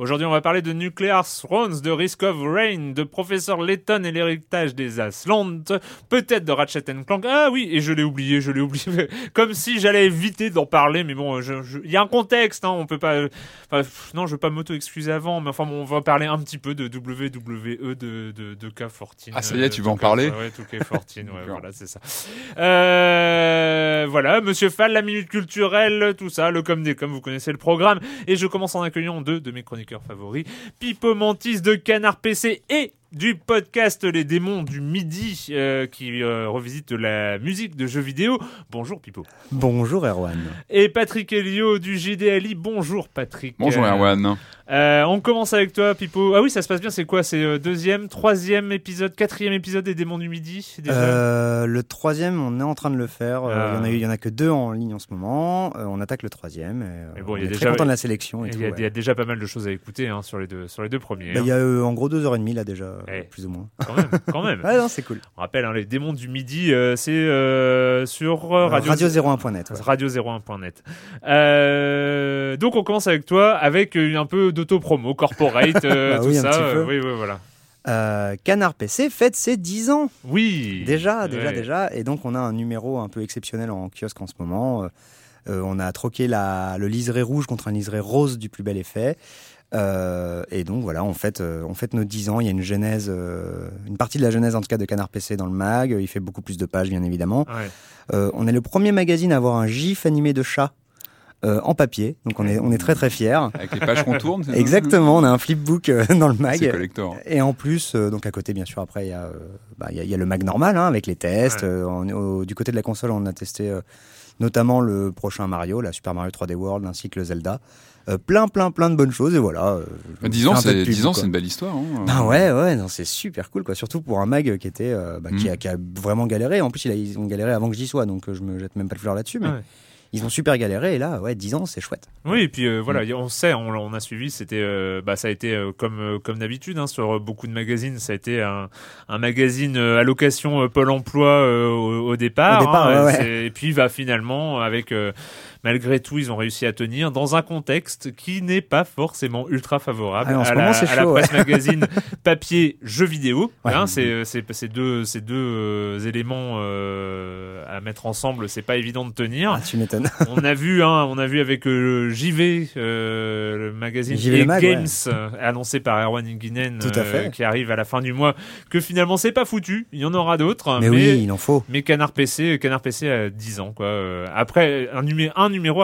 Aujourd'hui, on va parler de Nuclear Thrones, de Risk of Rain, de Professeur Letton et l'héritage des Aslands, peut-être de Ratchet Clank. Ah oui, et je l'ai oublié, je l'ai oublié. Comme si j'allais éviter d'en parler, mais bon, il y a un contexte, hein, on peut pas. non, je veux pas m'auto-excuser avant, mais enfin, on va parler un petit peu de WWE de, de, de K14. Ah, ça y est, tu veux en parler Ouais, tout K14, ouais, voilà, c'est ça. Euh, voilà, Monsieur Fall, la minute culturelle, tout ça, le comme des comme, vous connaissez le programme, et je commence en accueillant deux de mes chroniques favori, Pipo Mantis de Canard PC et du podcast Les démons du midi euh, qui euh, revisite la musique de jeux vidéo. Bonjour Pipo. Bonjour Erwan. Et Patrick Elio du GDLI. Bonjour Patrick. Bonjour Erwan. Euh, on commence avec toi, Pipo. Ah oui, ça se passe bien. C'est quoi? C'est deuxième, troisième épisode, quatrième épisode des Démons du Midi Le troisième, on est en train de le faire. Il y en a, y en a que deux en ligne en ce moment. on attaque le troisième. Et, bon, on est déjà, très content de la sélection. Il y, a déjà pas mal de choses à écouter hein, sur les deux sur les deux premiers. Bah, il y a hein. en gros deux heures et demie là déjà. Euh, plus ou moins. Quand même, quand même. ouais, non, c'est cool. On rappelle, hein, les démons du midi, euh, c'est euh, sur radio, radio 01.net. Radio 01.net. donc on commence avec toi avec un peu d'auto-promo, corporate, bah tout ça. oui, oui, voilà. Canard PC fête ses 10 ans. Oui. Déjà, déjà, déjà. Et donc, on a un numéro un peu exceptionnel en kiosque en ce moment. on a troqué la, le liseré rouge contre un liseré rose du plus bel effet. Euh, et donc voilà, on fête, euh, on fête nos 10 ans. Il y a une genèse, euh, une partie de la genèse en tout cas de Canard PC dans le mag. Il fait beaucoup plus de pages, bien évidemment. on est le premier magazine à avoir un gif animé de chat. en papier, donc on est on est très très fiers. Avec les pages qu'on tourne. Exactement, on a un flipbook dans le mag. collector. Et en plus, donc à côté bien sûr après il y a bah, il y, a le mag normal hein, avec les tests. du côté de la console, on a testé notamment le prochain Mario, la Super Mario 3D World ainsi que le Zelda. Euh, plein, plein, plein de bonnes choses. Et voilà. Euh, 10 ans, c'est une belle histoire. Hein. Ben ouais, ouais, c'est super cool, quoi. Surtout pour un mag qui était, euh, bah, qui, a, mm. qui, a, vraiment galéré. En plus, il a, ils ont galéré avant que j'y sois, donc je me jette même pas de fleurs là-dessus. Mais ils ont super galéré et là, ouais, 10 ans, c'est chouette. Oui, et puis euh, voilà, mm. on sait, on, a suivi, c'était, euh, bah, ça a été euh, comme comme d'habitude hein, sur beaucoup de magazines, ça a été un, un magazine à location Pôle Emploi au, départ, hein, et puis va finalement avec malgré tout, ils ont réussi à tenir dans un contexte qui n'est pas forcément ultra favorable ah, à, la, presse magazine papier jeux vidéo. Hein, c'est deux ces deux éléments à mettre ensemble, c'est pas évident de tenir. Ah, tu m'étonnes. on a vu, hein, on a vu avec euh, JV, euh, le magazine JV Games, euh, annoncé par Erwan Inginen, qui arrive à la fin du mois, que finalement c'est pas foutu. Il y en aura d'autres. Mais, oui, il en faut. Mais Canard PC, Canard PC a 10 ans, quoi. après, un, numéro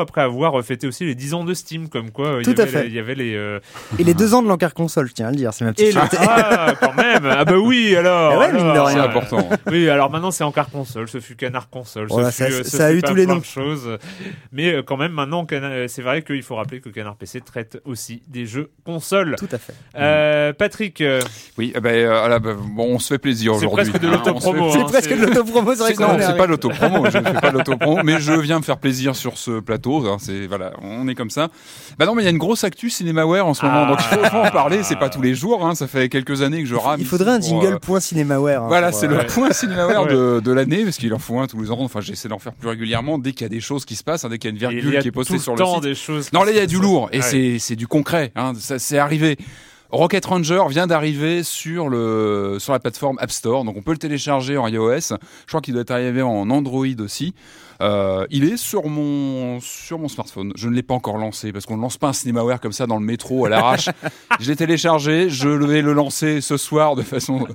après avoir fêté aussi les 10 ans de Steam, comme quoi Tout il, y à avait, fait. il y avait les. euh, Et les deux ans de l'encart console, je tiens à le dire, c'est ma petite Et les... fierté. Ah, quand même Ah bah oui, alors Eh ouais, mine de alors, C'est euh, important. Oui, alors maintenant c'est encore console, ce fut canard console, Voilà, ce fut, ça- euh, ça a eu pas tous les plein noms. de choses. Mais euh, quand même maintenant, Canard- euh, c'est vrai qu'il faut rappeler que Canard PC traite aussi des jeux console. Tout à fait. Euh, Patrick, euh, Oui, eh ben, euh, voilà, bah, bon, on se fait plaisir C'est aujourd'hui. presque de hein, l'autopromo, hein. C'est presque c'est- de l'autopromo, c'est vrai C'est- non, est c'est pas l'autopromo, je ne fais pas l'autopromo, mais je viens me faire plaisir sur ce plateau. hein, c'est voilà, on est comme ça. Bah non, mais il y a une grosse actu Cinemaware en ce moment, Ah. donc il faut, faut en parler. C'est pas tous les jours, hein, ça fait quelques années que je rame. Il faudrait un pour, jingle euh, point cinémaware. hein, Voilà, c'est euh, le Ouais. point Cinemaware Ouais. de, de l'année, parce qu'il en faut un tous les ans. Enfin, j'essaie d'en faire plus régulièrement dès qu'il y a des choses qui se passent, hein, dès qu'il y a une virgule y a qui est postée sur le site. des choses. Non, là, il y a du lourd et Ouais. c'est c'est du concret. Hein, ça c'est arrivé. Rocket Ranger vient d'arriver sur le sur la plateforme App Store, donc on peut le télécharger en iOS. Je crois qu'il doit être arrivé en Android aussi. Euh, il est sur mon sur mon smartphone. Je ne l'ai pas encore lancé parce qu'on ne lance pas un Cinemaware comme ça dans le métro à l'arrache. je l'ai téléchargé, je vais le lancer ce soir de façon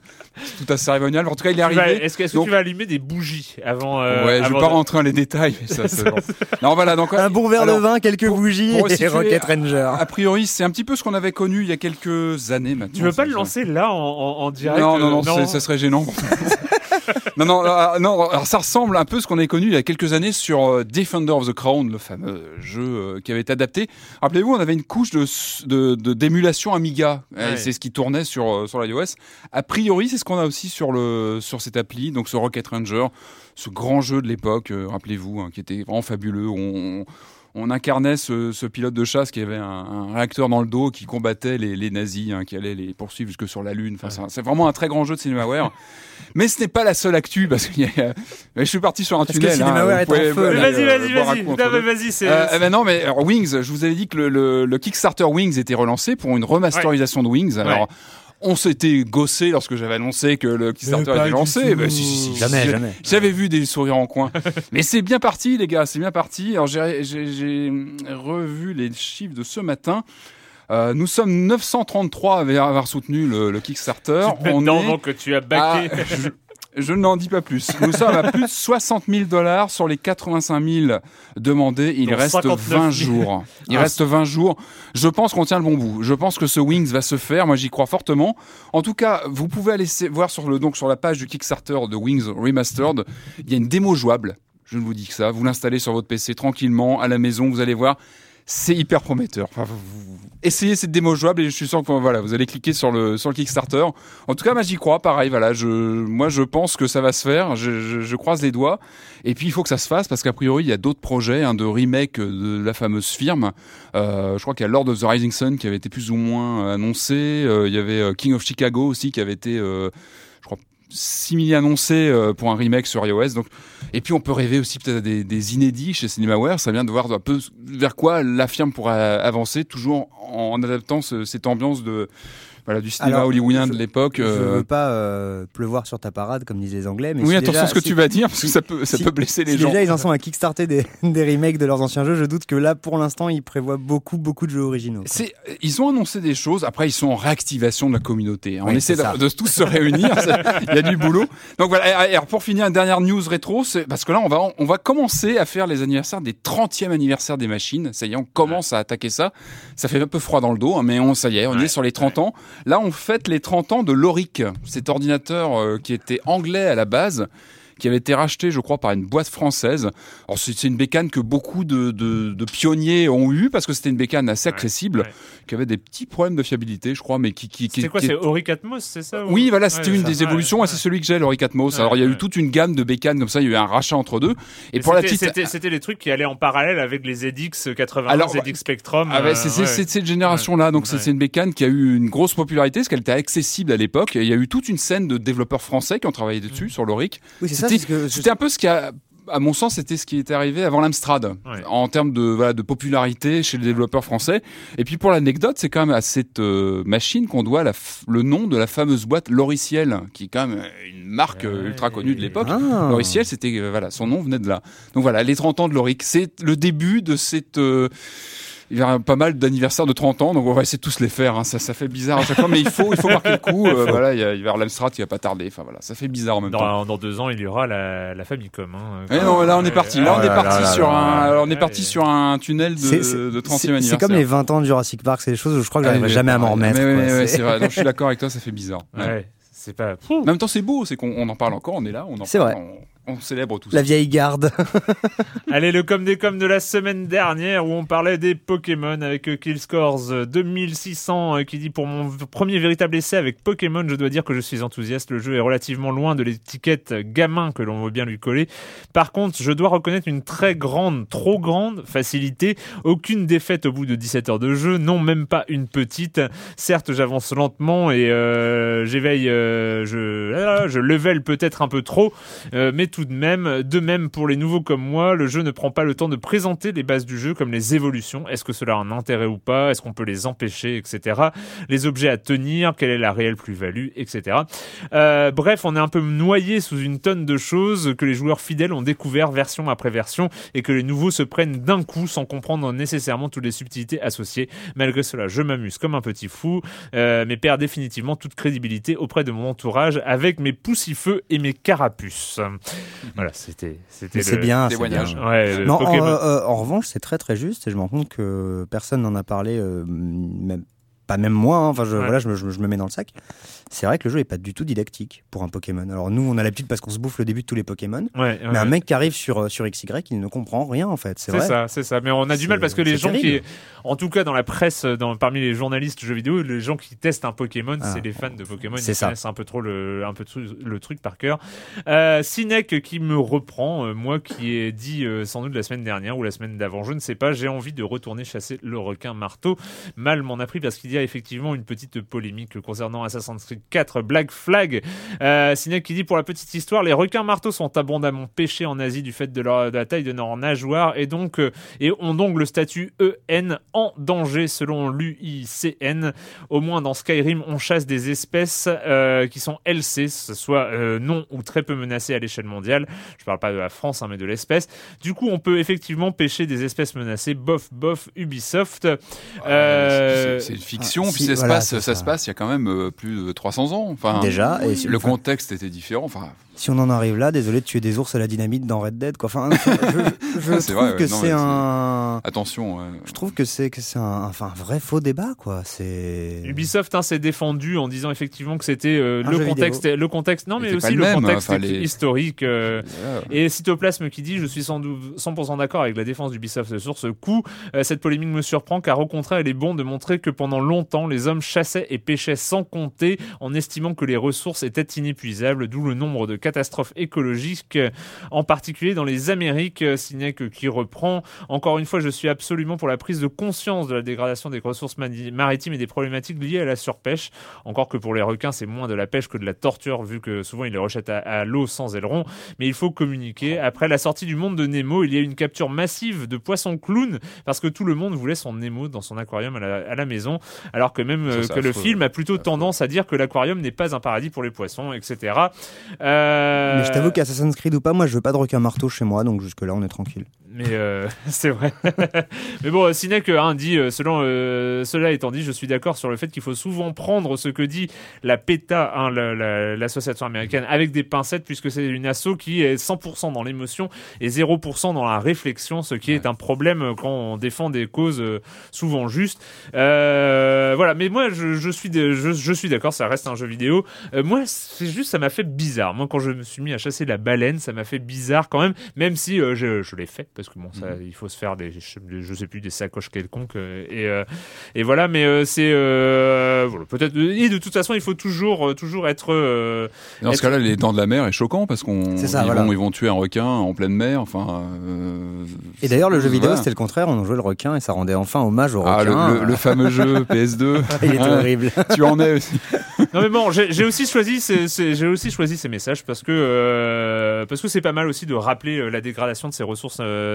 tout à cérémoniale. En tout cas, il est arrivé. Est-ce que, est-ce que Donc- tu vas allumer des bougies avant euh, ouais, je avant vais pas de- rentrer dans les détails. Mais ça, bon. Non, voilà. Donc Un bon verre alors, de vin, quelques pour- bougies pour et Rocket Ranger. A priori, c'est un petit peu ce qu'on avait connu il y a quelques années maintenant. Tu veux pas Ça- le lancer là en, en, en direct Non, non, non, euh, c'est- ça serait gênant. non, non, euh, non, alors ça ressemble un peu à ce qu'on avait connu il y a quelques années sur euh, Defender of the Crown, le fameux jeu euh, qui avait été adapté. Rappelez-vous, on avait une couche de d'émulation Amiga, Ouais. c'est ce qui tournait sur sur l'iOS. A priori, c'est ce qu'on a aussi sur le sur cette appli, donc ce Rocket Ranger, ce grand jeu de l'époque. euh, Rappelez-vous, hein, qui était vraiment fabuleux. On, on incarnait ce, ce pilote de chasse qui avait un, un réacteur dans le dos qui combattait les, les nazis, hein, qui allait les poursuivre jusque sur la Lune. Enfin, c'est vraiment un très grand jeu de Cinemaware. Mais ce n'est pas la seule actu parce que je suis parti sur un Parce tunnel. Cinemaware hein, Vas-y, euh, vas-y, vas-y. Non, mais vas-y, c'est. Euh, ben non, mais alors, Wings, je vous avais dit que le, le- le Kickstarter Wings était relancé pour une remasterisation de Wings. Alors, on s'était gossé lorsque j'avais annoncé que le Kickstarter était lancé. Ben, si, si, si, Jamais, jamais. J'avais vu des sourires en coin. Mais c'est bien parti, les gars, c'est bien parti. Alors, j'ai- j'ai j'ai revu les chiffres de ce matin. Euh, nous sommes 933 à avoir soutenu le, le Kickstarter. On Maintenant, est que tu as baqué. à- je je n'en dis pas plus. Nous sommes à plus de 60 000 dollars sur les 85 000 demandés. Il Donc reste 59 000. 20 jours. Il Ah, reste 20 jours. Je pense qu'on tient le bon bout. Je pense que ce Wings va se faire. Moi, j'y crois fortement. En tout cas, vous pouvez aller voir sur le donc sur la page du Kickstarter de Wings Remastered. Il y a une démo jouable. Je ne vous dis que ça. Vous l'installez sur votre PC tranquillement à la maison. Vous allez voir. C'est hyper prometteur. Enfin, vous- vous- essayez cette démo jouable et je suis sûr que voilà, vous allez cliquer sur le sur le Kickstarter. En tout cas, moi j'y crois. Pareil, voilà, je moi je pense que ça va se faire. Je, je- je croise les doigts. Et puis il faut que ça se fasse parce qu'a priori il y a d'autres projets hein, de remake de la fameuse firme. Euh, je crois qu'il y a Lord of the Rising Sun qui avait été plus ou moins annoncé. Euh, il y avait euh, King of Chicago aussi qui avait été, euh, simili annoncé euh, pour un remake sur iOS. Donc et puis on peut rêver aussi peut-être des, inédits chez Cinemaware. Ça vient de voir un peu vers quoi la firme pourra avancer, toujours en adaptant ce- cette ambiance de voilà du cinéma Alors, hollywoodien je- de l'époque. Je euh, veux pas euh, pleuvoir sur ta parade, comme disent les Anglais. Mais oui, si attention déjà- à ce que si- tu vas dire parce que si- ça peut ça si- peut blesser les si gens. déjà ils en sont à kickstarter des, des remakes de leurs anciens jeux, je doute que là, pour l'instant, ils prévoient beaucoup, beaucoup de jeux originaux. C'est, ils ont annoncé des choses. Après, ils sont en réactivation de la communauté. On Oui, essaie de, de tous se réunir. Il y a du boulot. Donc voilà. Et alors, pour finir, une dernière news rétro, c'est parce que là, on va, on va commencer à faire les anniversaires des 30e anniversaires des machines. Ça y est, on commence à attaquer ça. Ça fait un peu froid dans le dos, hein, mais on, ça y est, on Ouais, est sur les 30 ans. Là, on fête les 30 ans de l'Oric, cet ordinateur euh, qui était anglais à la base qui avait été racheté, je crois, par une boîte française. Alors c'est c'est une bécane que beaucoup de, de, de pionniers ont eu parce que c'était une bécane assez accessible, ouais. qui avait des petits problèmes de fiabilité, je crois, mais qui qui, qui C'était quoi qui- C'est Auric Atmos, c'est ça ou- oui, voilà, c'était Ouais, une ça. des évolutions, Ouais, et c'est celui que j'ai, l'Oric Atmos. Ouais, Alors, il y a eu toute une gamme de bécanes comme ça, il y a eu un rachat entre deux. Et, Et pour la c'était- petite, c'était c'était les trucs qui allaient en parallèle avec les ZX 80, Alors, ZX Spectrum. Ah euh, c'est c'est- c'est cette génération-là, donc c'est Ouais. c'est une bécane qui a eu une grosse popularité parce qu'elle était accessible à l'époque. Il y a eu toute une scène de développeurs français qui ont travaillé dessus Mm. sur l'Oric. Oui, c'est ça. C'était- un peu ce qui a, à mon sens, c'était ce qui était arrivé avant l'Amstrad Ouais. en termes de voilà de popularité chez les développeurs français. Et puis pour l'anecdote, c'est quand même à cette euh, machine qu'on doit la le nom de la fameuse boîte Loriciel, qui est quand même une marque euh, Ouais. ultra connue de l'époque. Ah. Loriciel, c'était euh, voilà, son nom venait de là. Donc voilà, les 30 ans de Loric, c'est le début de cette euh, il y a pas mal d'anniversaires de 30 ans, donc on va essayer de tous les faire. hein. Ça, ça fait bizarre à chaque fois, mais il faut, il faut marquer le coup. euh, voilà, il y a, il va y avoir l'Amstrad qui va pas tarder. Enfin voilà, ça fait bizarre en même temps. Dans, dans deux ans, il y aura la, la Famicom. Hein, Eh non, là on est parti. Là on est parti sur un, on est parti sur un tunnel de, C'est- c'est- de 30e C'est anniversaire. c'est comme les 20 ans de Jurassic Park, c'est des choses où je crois que Ah, j'arriverai mais jamais à m'en remettre. C'est- c'est vrai. Je suis d'accord avec toi, ça fait bizarre. Ouais. Ouais, c'est pas. En même temps, c'est beau, c'est qu'on on en parle encore, on est là, on en C'est parle, vrai. On, on célèbre tout La ça. vieille garde. Allez, le com des com de la semaine dernière où on parlait des Pokémon avec euh, Killscores euh, 2600 euh, qui dit pour mon premier véritable essai avec Pokémon, je dois dire que je suis enthousiaste. Le jeu est relativement loin de l'étiquette gamin que l'on veut bien lui coller. Par contre, je dois reconnaître une très grande, trop grande facilité. Aucune défaite au bout de 17 heures de jeu, non même pas une petite. Certes, j'avance lentement et euh, j'éveille, euh, je, ah, je level peut-être un peu trop, euh, mais tout de même, de même pour les nouveaux comme moi, le jeu ne prend pas le temps de présenter les bases du jeu comme les évolutions. Est-ce que cela a un intérêt ou pas? Est-ce qu'on peut les empêcher, etc. Les objets à tenir, quelle est la réelle plus-value, etc. Euh, bref, on est un peu noyé sous une tonne de choses que les joueurs fidèles ont découvert version après version et que les nouveaux se prennent d'un coup sans comprendre nécessairement toutes les subtilités associées. Malgré cela, je m'amuse comme un petit fou, euh, mais perds définitivement toute crédibilité auprès de mon entourage avec mes poussifeux et mes carapuces. Voilà, c'était c'était C'est le- bien. c'est témoignage. bien. Ouais, le Non, en, euh, en revanche, c'est très très juste et je me rends compte que personne n'en a parlé, euh, même, pas même moi, hein, enfin je, Ouais. voilà, je, me- je je me mets dans le sac. C'est vrai que le jeu est pas du tout didactique pour un Pokémon. Alors nous, on a l'habitude parce qu'on se bouffe le début de tous les Pokémon, Ouais, ouais. mais un mec qui arrive sur, euh, sur XY, il ne comprend rien en fait, c'est ça, c'est ça. Mais on a du mal parce que les gens qui, en tout cas dans la presse, dans, parmi les journalistes jeux vidéo, les gens qui testent un Pokémon, Ah. c'est les fans de Pokémon. C'est Ils ça. connaissent un peu trop le, un peu le truc par cœur. Euh, Sinek qui me reprend, euh, moi qui ai dit euh, sans doute la semaine dernière ou la semaine d'avant, je ne sais pas, j'ai envie de retourner chasser le requin marteau. Mal m'en a pris parce qu'il y a effectivement une petite polémique concernant Assassin's Creed 4 Black Flag. Euh, qui dit pour la petite histoire, les requins marteaux sont abondamment pêchés en Asie du fait de, leur, de la taille de leur nageoire et donc euh, et ont donc le statut EN en danger selon l'UICN. Au moins dans Skyrim, on chasse des espèces euh, qui sont LC, soit euh, non ou très peu menacées à l'échelle mondiale. Je parle pas de la France, hein, mais de l'espèce. Du coup, on peut effectivement pêcher des espèces menacées. Bof, bof, Ubisoft. C'est c'est une fiction, puis si, ça, se passe, ça. ça. se passe il y a quand même euh, plus de 300 ans. Enfin, Déjà, et le enfin, contexte était différent. Enfin, si on en arrive là, désolé de tuer des ours à la dynamite dans Red Dead, quoi. Enfin, je, trouve vrai, que ouais, non, c'est un, attention. je trouve que c'est que c'est un, enfin, un vrai faux débat, quoi. C'est Ubisoft hein, s'est défendu en disant effectivement que c'était euh, le contexte, le contexte, non mais aussi le même, contexte enfin, les- historique. euh. Et Cytoplasme qui dit Je suis sans dou- 100% d'accord avec la défense d'Ubisoft sur ce coup. Euh, cette polémique me surprend car au contraire, il est bon de montrer que pendant longtemps, les hommes chassaient et pêchaient sans compter en estimant que les ressources étaient inépuisables, d'où le nombre de catastrophes écologiques, euh, en particulier dans les Amériques. Euh, Sinek qui reprend Encore une fois, je suis absolument pour la prise de conscience de la dégradation des ressources maritimes et des problématiques liées à la surpêche. Encore que pour les requins, c'est moins de la pêche que de la torture, vu que souvent ils les rejettent à, à l'eau sans aileron. Mais il faut communiquer. Après la sortie du monde de Nemo, il y a eu une capture massive de poissons clowns parce que tout le monde voulait son Nemo dans son aquarium à la, à la maison, alors que même euh, que le film a plutôt tendance à dire que l'aquarium n'est pas un paradis pour les poissons, etc. Euh, Mais je t'avoue qu'Assassin's Creed ou pas, moi, je veux pas de requin marteau chez moi, donc jusque là, on est tranquille. Mais euh, c'est vrai. Mais bon, Sinek hein, dit, euh, selon, euh, cela étant dit, je suis d'accord sur le fait qu'il faut souvent prendre ce que dit la PETA, hein, la- la- l'association américaine, avec des pincettes, puisque c'est une asso qui est 100% dans l'émotion et 0% dans la réflexion, ce qui est un problème quand on défend des causes euh, souvent justes. Euh, voilà, mais moi, je, je suis, de- je, je suis d'accord, ça reste un jeu vidéo. Euh, moi, c'est juste, ça m'a fait bizarre. Moi, quand je me suis mis à chasser la baleine, ça m'a fait bizarre quand même, même si euh, je, je l'ai fait, parce que bon, ça, il faut se faire des, je, sais plus, des sacoches quelconques, euh, et, euh, et voilà, mais euh, c'est, euh, voilà, peut-être, et de toute façon, il faut toujours, toujours être, euh, Dans ce cas-là, les dents de la mer est choquant parce qu'on ils, voilà. vont, ils vont tuer un requin en pleine mer. Enfin. euh, Et d'ailleurs, le jeu vidéo, voilà. c'était le contraire. On jouait le requin et ça rendait enfin hommage au Ah, le, requin. le- le fameux jeu PS2. Il Hein, horrible. tu en es aussi. non mais bon, j'ai aussi choisi j'ai aussi choisi ces messages parce que euh, parce que c'est pas mal aussi de rappeler la dégradation de ces ressources, euh,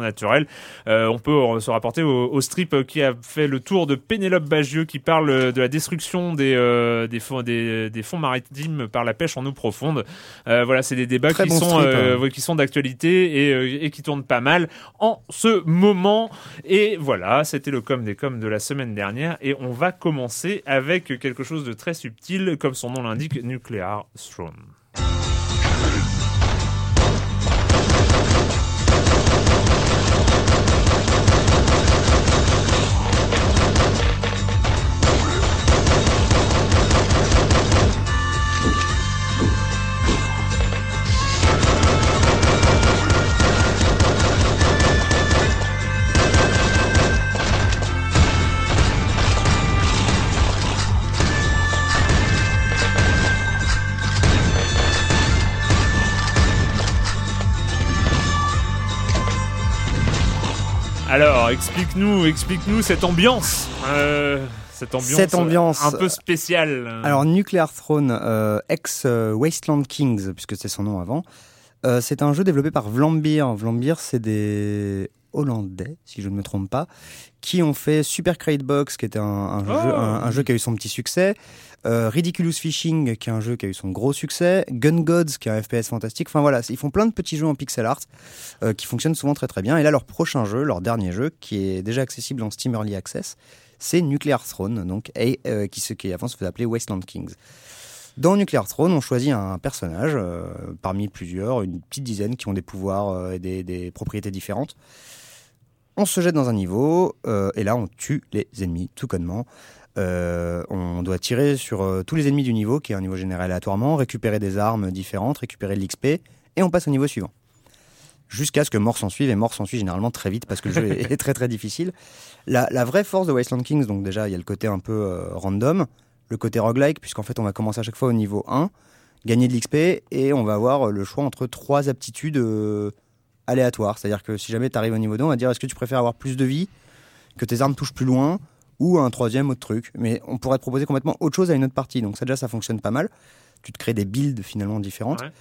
Naturelles. Euh, on peut euh, se rapporter au, au strip euh, qui a fait le tour de Pénélope Bagieux qui parle euh, de la destruction des euh, des fonds des, des fonds maritimes par la pêche en eau profonde. Euh, voilà, c'est des débats Très qui bon sont strip, euh, hein. qui sont d'actualité et, euh, et qui tournent pas mal en ce moment. Et voilà, c'était le com des coms de la semaine dernière. Et on va commencer avec quelque chose de très subtil, comme son nom l'indique, Nuclear Throne. Alors, explique-nous, explique-nous cette ambiance. Euh, cette ambiance, Cette ambiance. un peu spéciale. Alors, Nuclear Throne, euh, ex-Wasteland Kings, puisque c'est son nom avant, euh, c'est un jeu développé par Vlambeer. Vlambeer, c'est des Hollandais, si je ne me trompe pas, qui ont fait Super Crate Box, qui était un, un Oh. jeu, un, un jeu qui a eu son petit succès, euh, Ridiculous Fishing, qui est un jeu qui a eu son gros succès, Gun Gods, qui est un FPS fantastique. Enfin voilà, ils font plein de petits jeux en pixel art euh, qui fonctionnent souvent très très bien. Et là, leur prochain jeu, leur dernier jeu, qui est déjà accessible en Steam Early Access, c'est Nuclear Throne, donc, et, euh, qui, qui avant se faisait appeler Wasteland Kings. Dans Nuclear Throne, on choisit un personnage euh, parmi plusieurs, une petite dizaine qui ont des pouvoirs euh, et des, propriétés différentes. On se jette dans un niveau euh, et là on tue les ennemis tout connement. On doit tirer sur tous les ennemis du niveau, qui est un niveau généré aléatoirement, récupérer des armes différentes, récupérer de l'XP, et on passe au niveau suivant. Jusqu'à ce que mort s'en suive, et mort s'en suit généralement très vite parce que le jeu est très très difficile. La, la vraie force de Wasteland Kings, donc déjà il y a le côté un peu random, le côté roguelike, puisqu'en fait on va commencer à chaque fois au niveau 1, gagner de l'XP, et on va avoir le choix entre trois aptitudes euh, aléatoires. C'est-à-dire que si jamais tu arrives au niveau 2, on va dire est-ce que tu préfères avoir plus de vie, que tes armes touchent plus loin, ou un troisième autre truc? Mais on pourrait te proposer complètement autre chose à une autre partie. Donc ça déjà, ça fonctionne pas mal. Tu te crées des builds finalement différentes. Ouais.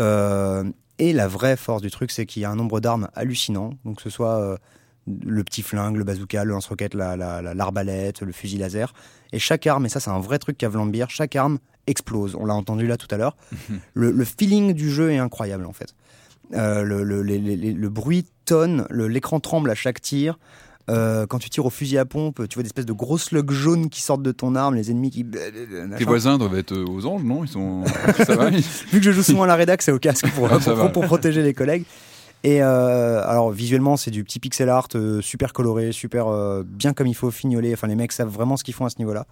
Euh, et la vraie force du truc, c'est qu'il y a un nombre d'armes hallucinant. Donc que ce soit euh, le petit flingue, le bazooka, le lance-roquette, la- la- la- l'arbalète, le fusil laser. Et chaque arme, et ça c'est un vrai truc qu'a Vlambeer, chaque arme explose. On l'a entendu là tout à l'heure. le, le feeling du jeu est incroyable en fait. Euh, le, le- bruit tonne, l'écran tremble à chaque tir. Euh, quand tu tires au fusil à pompe, tu vois des espèces de gros slugs jaunes qui sortent de ton arme, les ennemis qui. Tes voisins doivent être euh, aux anges, non? Ils sont. Ça va ils- Vu que je joue souvent à la rédac, c'est au casque pour, Ah, pour protéger les collègues. Et euh, alors visuellement, c'est du petit pixel art euh, super coloré, super euh, bien comme il faut, fignolé. Enfin, les mecs savent vraiment ce qu'ils font à ce niveau-là.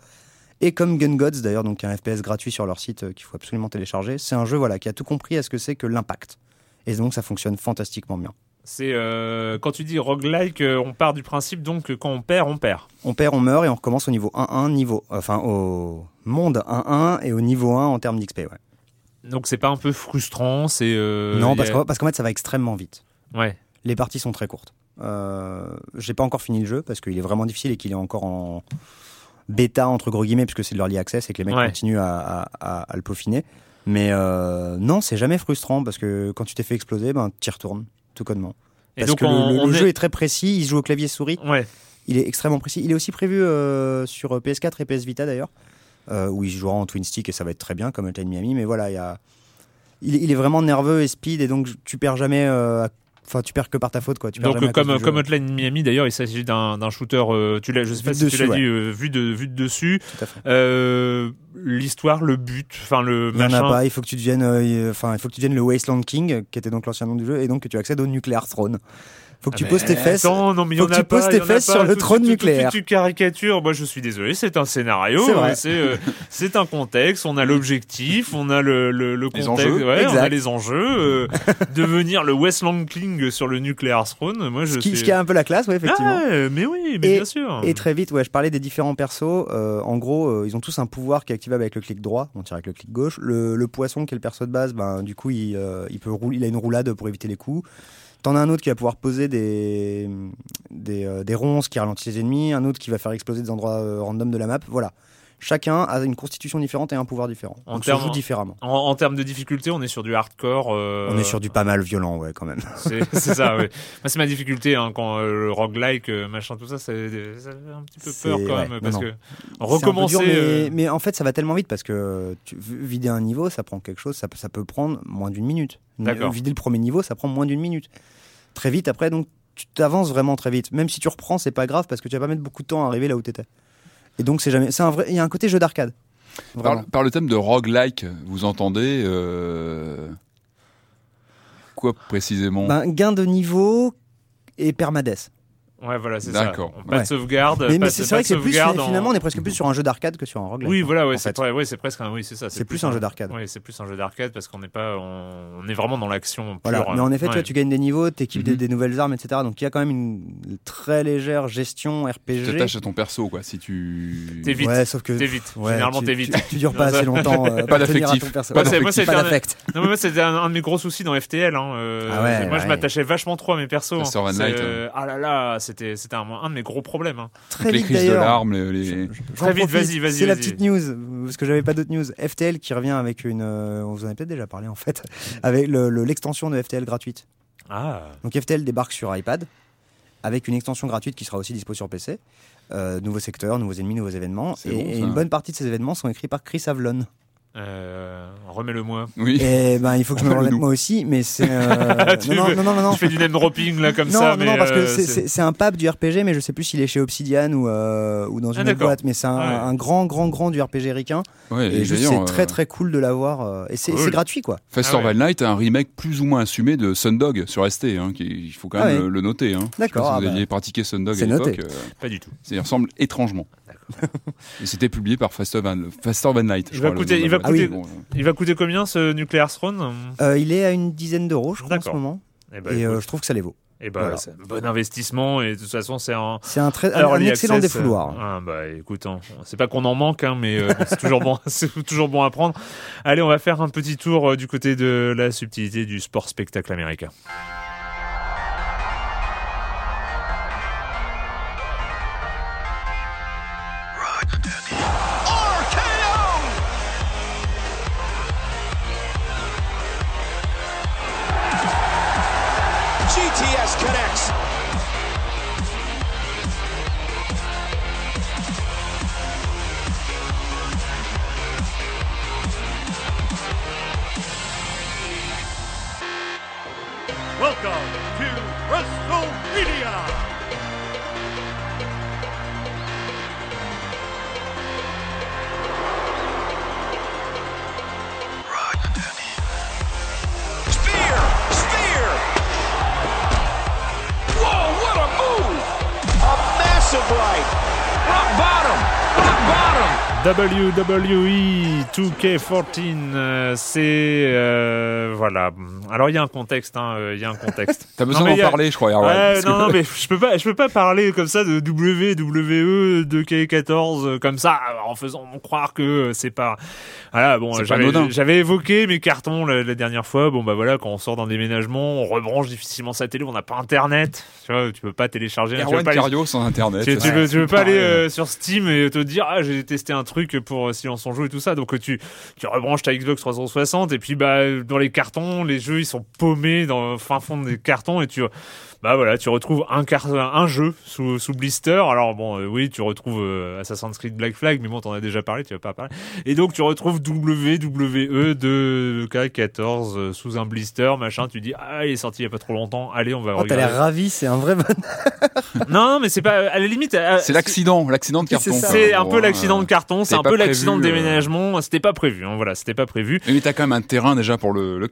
Et comme Gun Gods, d'ailleurs, donc un FPS gratuit sur leur site qu'il faut absolument télécharger, c'est un jeu voilà qui a tout compris à ce que c'est que l'impact. Et donc ça fonctionne fantastiquement bien. C'est euh, quand tu dis roguelike, on part du principe donc que quand on perd, on perd. On perd, on meurt et on recommence au niveau 1-1, niveau, enfin au monde 1-1 et au niveau 1 en termes d'XP. Ouais. Donc c'est pas un peu frustrant, c'est euh, non, parce a- qu'en parce qu'en fait, ça va extrêmement vite. ouais. Les parties sont très courtes. Euh, J'ai pas encore fini le jeu parce qu'il est vraiment difficile et qu'il est encore en bêta entre gros guillemets puisque c'est de l'early access et que les mecs Ouais. continuent à, à- à- à le peaufiner. Mais euh, non, c'est jamais frustrant parce que quand tu t'es fait exploser, ben tu y retournes tout connement. Et Parce donc que le- on, le, on le est- jeu est très précis, il se joue au clavier souris, Ouais. il est extrêmement précis. Il est aussi prévu euh, sur PS4 et PS Vita d'ailleurs, euh, où il jouera en twin stick et ça va être très bien comme Hotline Miami. Mais voilà, il y a, il, est- il est vraiment nerveux et speed et donc tu perds jamais, euh, enfin tu perds que par ta faute quoi. Tu perds Donc comme, comme Hotline Miami d'ailleurs, il s'agit d'un shooter. euh, tu l'as, je sais pas Vu si de tu dessus, l'as ouais. dit, euh, vu de vu de dessus. L'histoire, le but, enfin le Il y en a machin. pas, il faut que tu deviennes, enfin, il faut que tu deviennes le Wasteland King, qui était donc l'ancien nom du jeu, et donc que tu accèdes au Nuclear Throne. Faut que tu Ah, poses tes fesses. Attends, non, mais il y faut que a tu poses pas, tes fesses sur le trône nucléaire. Tu caricatures. Moi, je suis désolé, c'est un scénario. C'est vrai. C'est euh, c'est un contexte. On a l'objectif, on a le le, contexte. on a les enjeux. euh, devenir le Westland King sur le Nuclear Throne. Moi, je Ce qui, suis. ce qui a un peu la classe, ouais, effectivement. Ah, mais oui, mais Et- bien sûr. Et très vite, ouais, je parlais des différents persos. euh, en gros, euh, ils ont tous un pouvoir qui est activable avec le clic droit. On tire avec le clic gauche. Le, le poisson, qui est le perso de base, ben, du coup, il, euh, il, peut rouler, il a une roulade pour éviter les coups. T'en as un autre qui va pouvoir poser des, des, euh, des ronces qui ralentissent les ennemis. Un autre qui va faire exploser des endroits euh, random de la map. Voilà. Chacun a une constitution différente et un pouvoir différent. En Donc, termes- se joue différemment. En, en termes de difficulté, on est sur du hardcore. euh, On est sur du pas mal violent, ouais, quand même. C'est ça, oui. Moi, c'est ma difficulté hein, quand euh, le roguelike, euh, machin, tout ça, ça, ça fait un petit peu peur quand ouais, même. parce non. que recommencer. dur, mais, mais en fait, ça va tellement vite parce que tu, vider un niveau, ça prend quelque chose, ça, peut- ça peut prendre moins d'une minute. D'accord. Vider le premier niveau, ça prend moins d'une minute. Très vite, après, donc tu t'avances vraiment très vite. Même si tu reprends, c'est pas grave parce que tu vas pas mettre beaucoup de temps à arriver là où t'étais. Et donc, c'est jamais. C'est un vrai. Il y a un côté jeu d'arcade. Par, par le thème de roguelike, vous entendez euh, quoi précisément? Ben, gain de niveau et permades. Ouais, voilà, c'est ça. D'accord. Pas Ouais. de sauvegarde. Mais, mais c'est c'est vrai que c'est plus. en- Finalement, on est presque plus sur un jeu d'arcade que sur un roguelike. Oui, hein, voilà, ouais, en c'est fait. ouais, ouais, c'est presque un, oui, c'est ça. C'est plus un jeu d'arcade. Oui, c'est plus un jeu d'arcade parce qu'on n'est pas, on, on est vraiment dans l'action Voilà. Mais en effet, tu, Ouais. vois, tu gagnes des niveaux, t'équipes des, Mhm. des nouvelles armes, etc. Donc il y a quand même une très légère gestion Tu RPG. t'attaches à ton perso, quoi. Si tu. T'es vite. Ouais, sauf que T'es vite. ouais, Généralement, tu- t'es vite. Tu, tu dures pas assez longtemps. euh, Pas d'affectif. ton perso. Pas c'est- d'affect. Non, mais moi, c'était un, de mes gros soucis dans FTL. Hein. euh, Ah moi, je m'attachais vachement trop à mes persos. Hein. C'est- Light, euh, Ah là là, c'était c'était un, un de mes gros problèmes. hein. Très les vite crises de d'ailleurs. larmes, les. les- Très vite, vas-y, vas-y, C'est la petite news, parce que j'avais pas d'autres news. FTL qui revient avec une. euh, on vous en a peut-être déjà parlé en fait, avec le- le- l'extension de FTL gratuite. Ah. Donc FTL débarque sur iPad avec une extension gratuite qui sera aussi dispo sur PC. Euh, nouveaux secteurs, nouveaux ennemis, nouveaux événements. Et, bon, et une bonne partie de ces événements sont écrits par Chris Avlon. Euh, Remets-le-moi. Oui. Et ben il faut que je me le remette moi aussi, mais c'est. euh, Tu non, non, veux- non, non, non, non. Je fais du name dropping là comme non, ça, non, mais non, parce que euh, c'est- un pape du RPG, mais je sais plus s'il est chez Obsidian ou, euh, ou dans Ah, une autre boîte. Mais c'est un, Ouais. un grand, grand, grand du RPG ricain. Ouais, Et, juste, c'est très, euh, très cool de l'avoir. euh, et c'est Cool. gratuit, quoi. Faster Ah ouais. Van Light a un remake plus ou moins assumé de Sundog sur ST, hein, qui, il faut quand Ah même ouais. le, le noter. Hein. D'accord, ah Si vous bah. aviez pratiqué Sundog à C'est noté. l'époque, pas du tout. ça y ressemble étrangement. Et c'était publié par Faster Van, Faster Van Light. je Il va crois, coûter- nom il va de la coûter- boîte. Bon, Il va coûter combien ce Nuclear Throne? Euh, il est à une dizaine d'euros, je crois, en ce moment. Eh ben, et euh, je trouve que ça les vaut. eh ben, voilà. c'est un bon investissement et de toute façon c'est un, C'est un, très, un excellent access, défouloir. euh, Ah bah écoute, hein, c'est pas qu'on en manque, hein, mais euh, c'est toujours bon, c'est toujours bon à prendre. Allez, on va faire un petit tour euh, du côté de la subtilité du sport spectacle américain. WWE 2K14, euh, c'est euh, voilà. Alors il y a un contexte, hein, euh, il y a un contexte. T'as besoin d'en a- parler, je crois. Erwan, Ouais, non, que- non, mais je peux pas, je peux pas parler comme ça de WWE 2K14 euh, comme ça en faisant croire que euh, c'est pas. Voilà, bon, j'avais, évoqué mes cartons la, la dernière fois. Bon, bah voilà, quand on sort d'un déménagement, on rebranche difficilement sa télé, on n'a pas internet. Tu vois, tu peux pas télécharger. tu peux Erwan pas aller- sans internet. tu, tu Ouais, veux, tu c'est pas aller euh, sur Steam et te dire ah j'ai testé un truc pour euh, Silence on joue et tout ça donc euh, tu tu rebranches ta Xbox 360 et puis bah dans les cartons les jeux ils sont paumés dans le fin fond des cartons et tu bah voilà tu retrouves un un jeu sous, sous blister alors bon euh, oui tu retrouves euh, Assassin's Creed Black Flag mais bon t'en as déjà parlé tu vas pas parler et donc tu retrouves WWE de K14 euh, sous un blister machin tu dis ah il est sorti il y a pas trop longtemps allez on va Oh, t'as l'air ravi, c'est un vrai bon. non mais c'est pas à la limite euh, C'est l'accident, l'accident de carton. c'est un peu l'accident de carton, c'est un peu l'accident de euh. déménagement, c'était pas prévu, hein, voilà, c'était pas prévu. Mais t'as quand même un terrain déjà pour le, le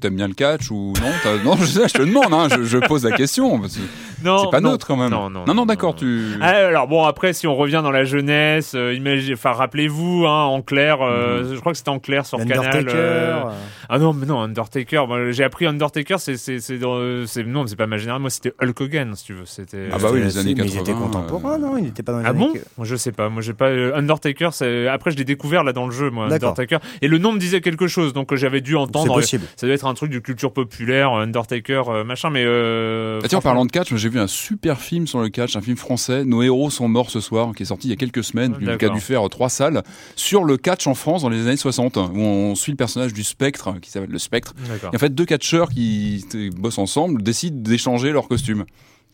T'aimes bien le catch ou non Non, je, je te demande, hein, je, je pose la question. parce que Non, C'est pas non, neutre quand même. Non, non, non, d'accord, tu. Ah, alors bon, après, si on revient dans la jeunesse, euh, imaginez, enfin, rappelez-vous, hein, en clair, euh, je crois que c'était en clair sur Canal. Euh, Ah non, mais non, Undertaker. moi, J'ai appris Undertaker, c'est, c'est, c'est, dans, c'est, non, c'est pas ma génération. Moi, c'était Hulk Hogan, si tu veux. C'était. Ah bah oui, les années mais ils étaient 80, contemporains, euh, non Il était pas dans les Ah années bon? que- Moi, Je sais pas. Moi, j'ai pas. Undertaker, c'est- Après, je l'ai découvert là dans le jeu, moi, D'accord. Undertaker. Et le nom me disait quelque chose, donc j'avais dû C'est entendre. possible. Ça doit être un truc de culture populaire, Undertaker, machin, mais. Euh, Ah, tiens, en parlant de catch, moi, j'ai vu un super film sur le catch, un film français, Nos héros sont morts ce soir, qui est sorti il y a quelques semaines, qui a dû faire trois salles, sur le catch en France dans les années 60, où on suit le personnage du Spectre, qui s'appelle le Spectre. Et en fait, deux catcheurs qui bossent ensemble décident d'échanger leurs costumes.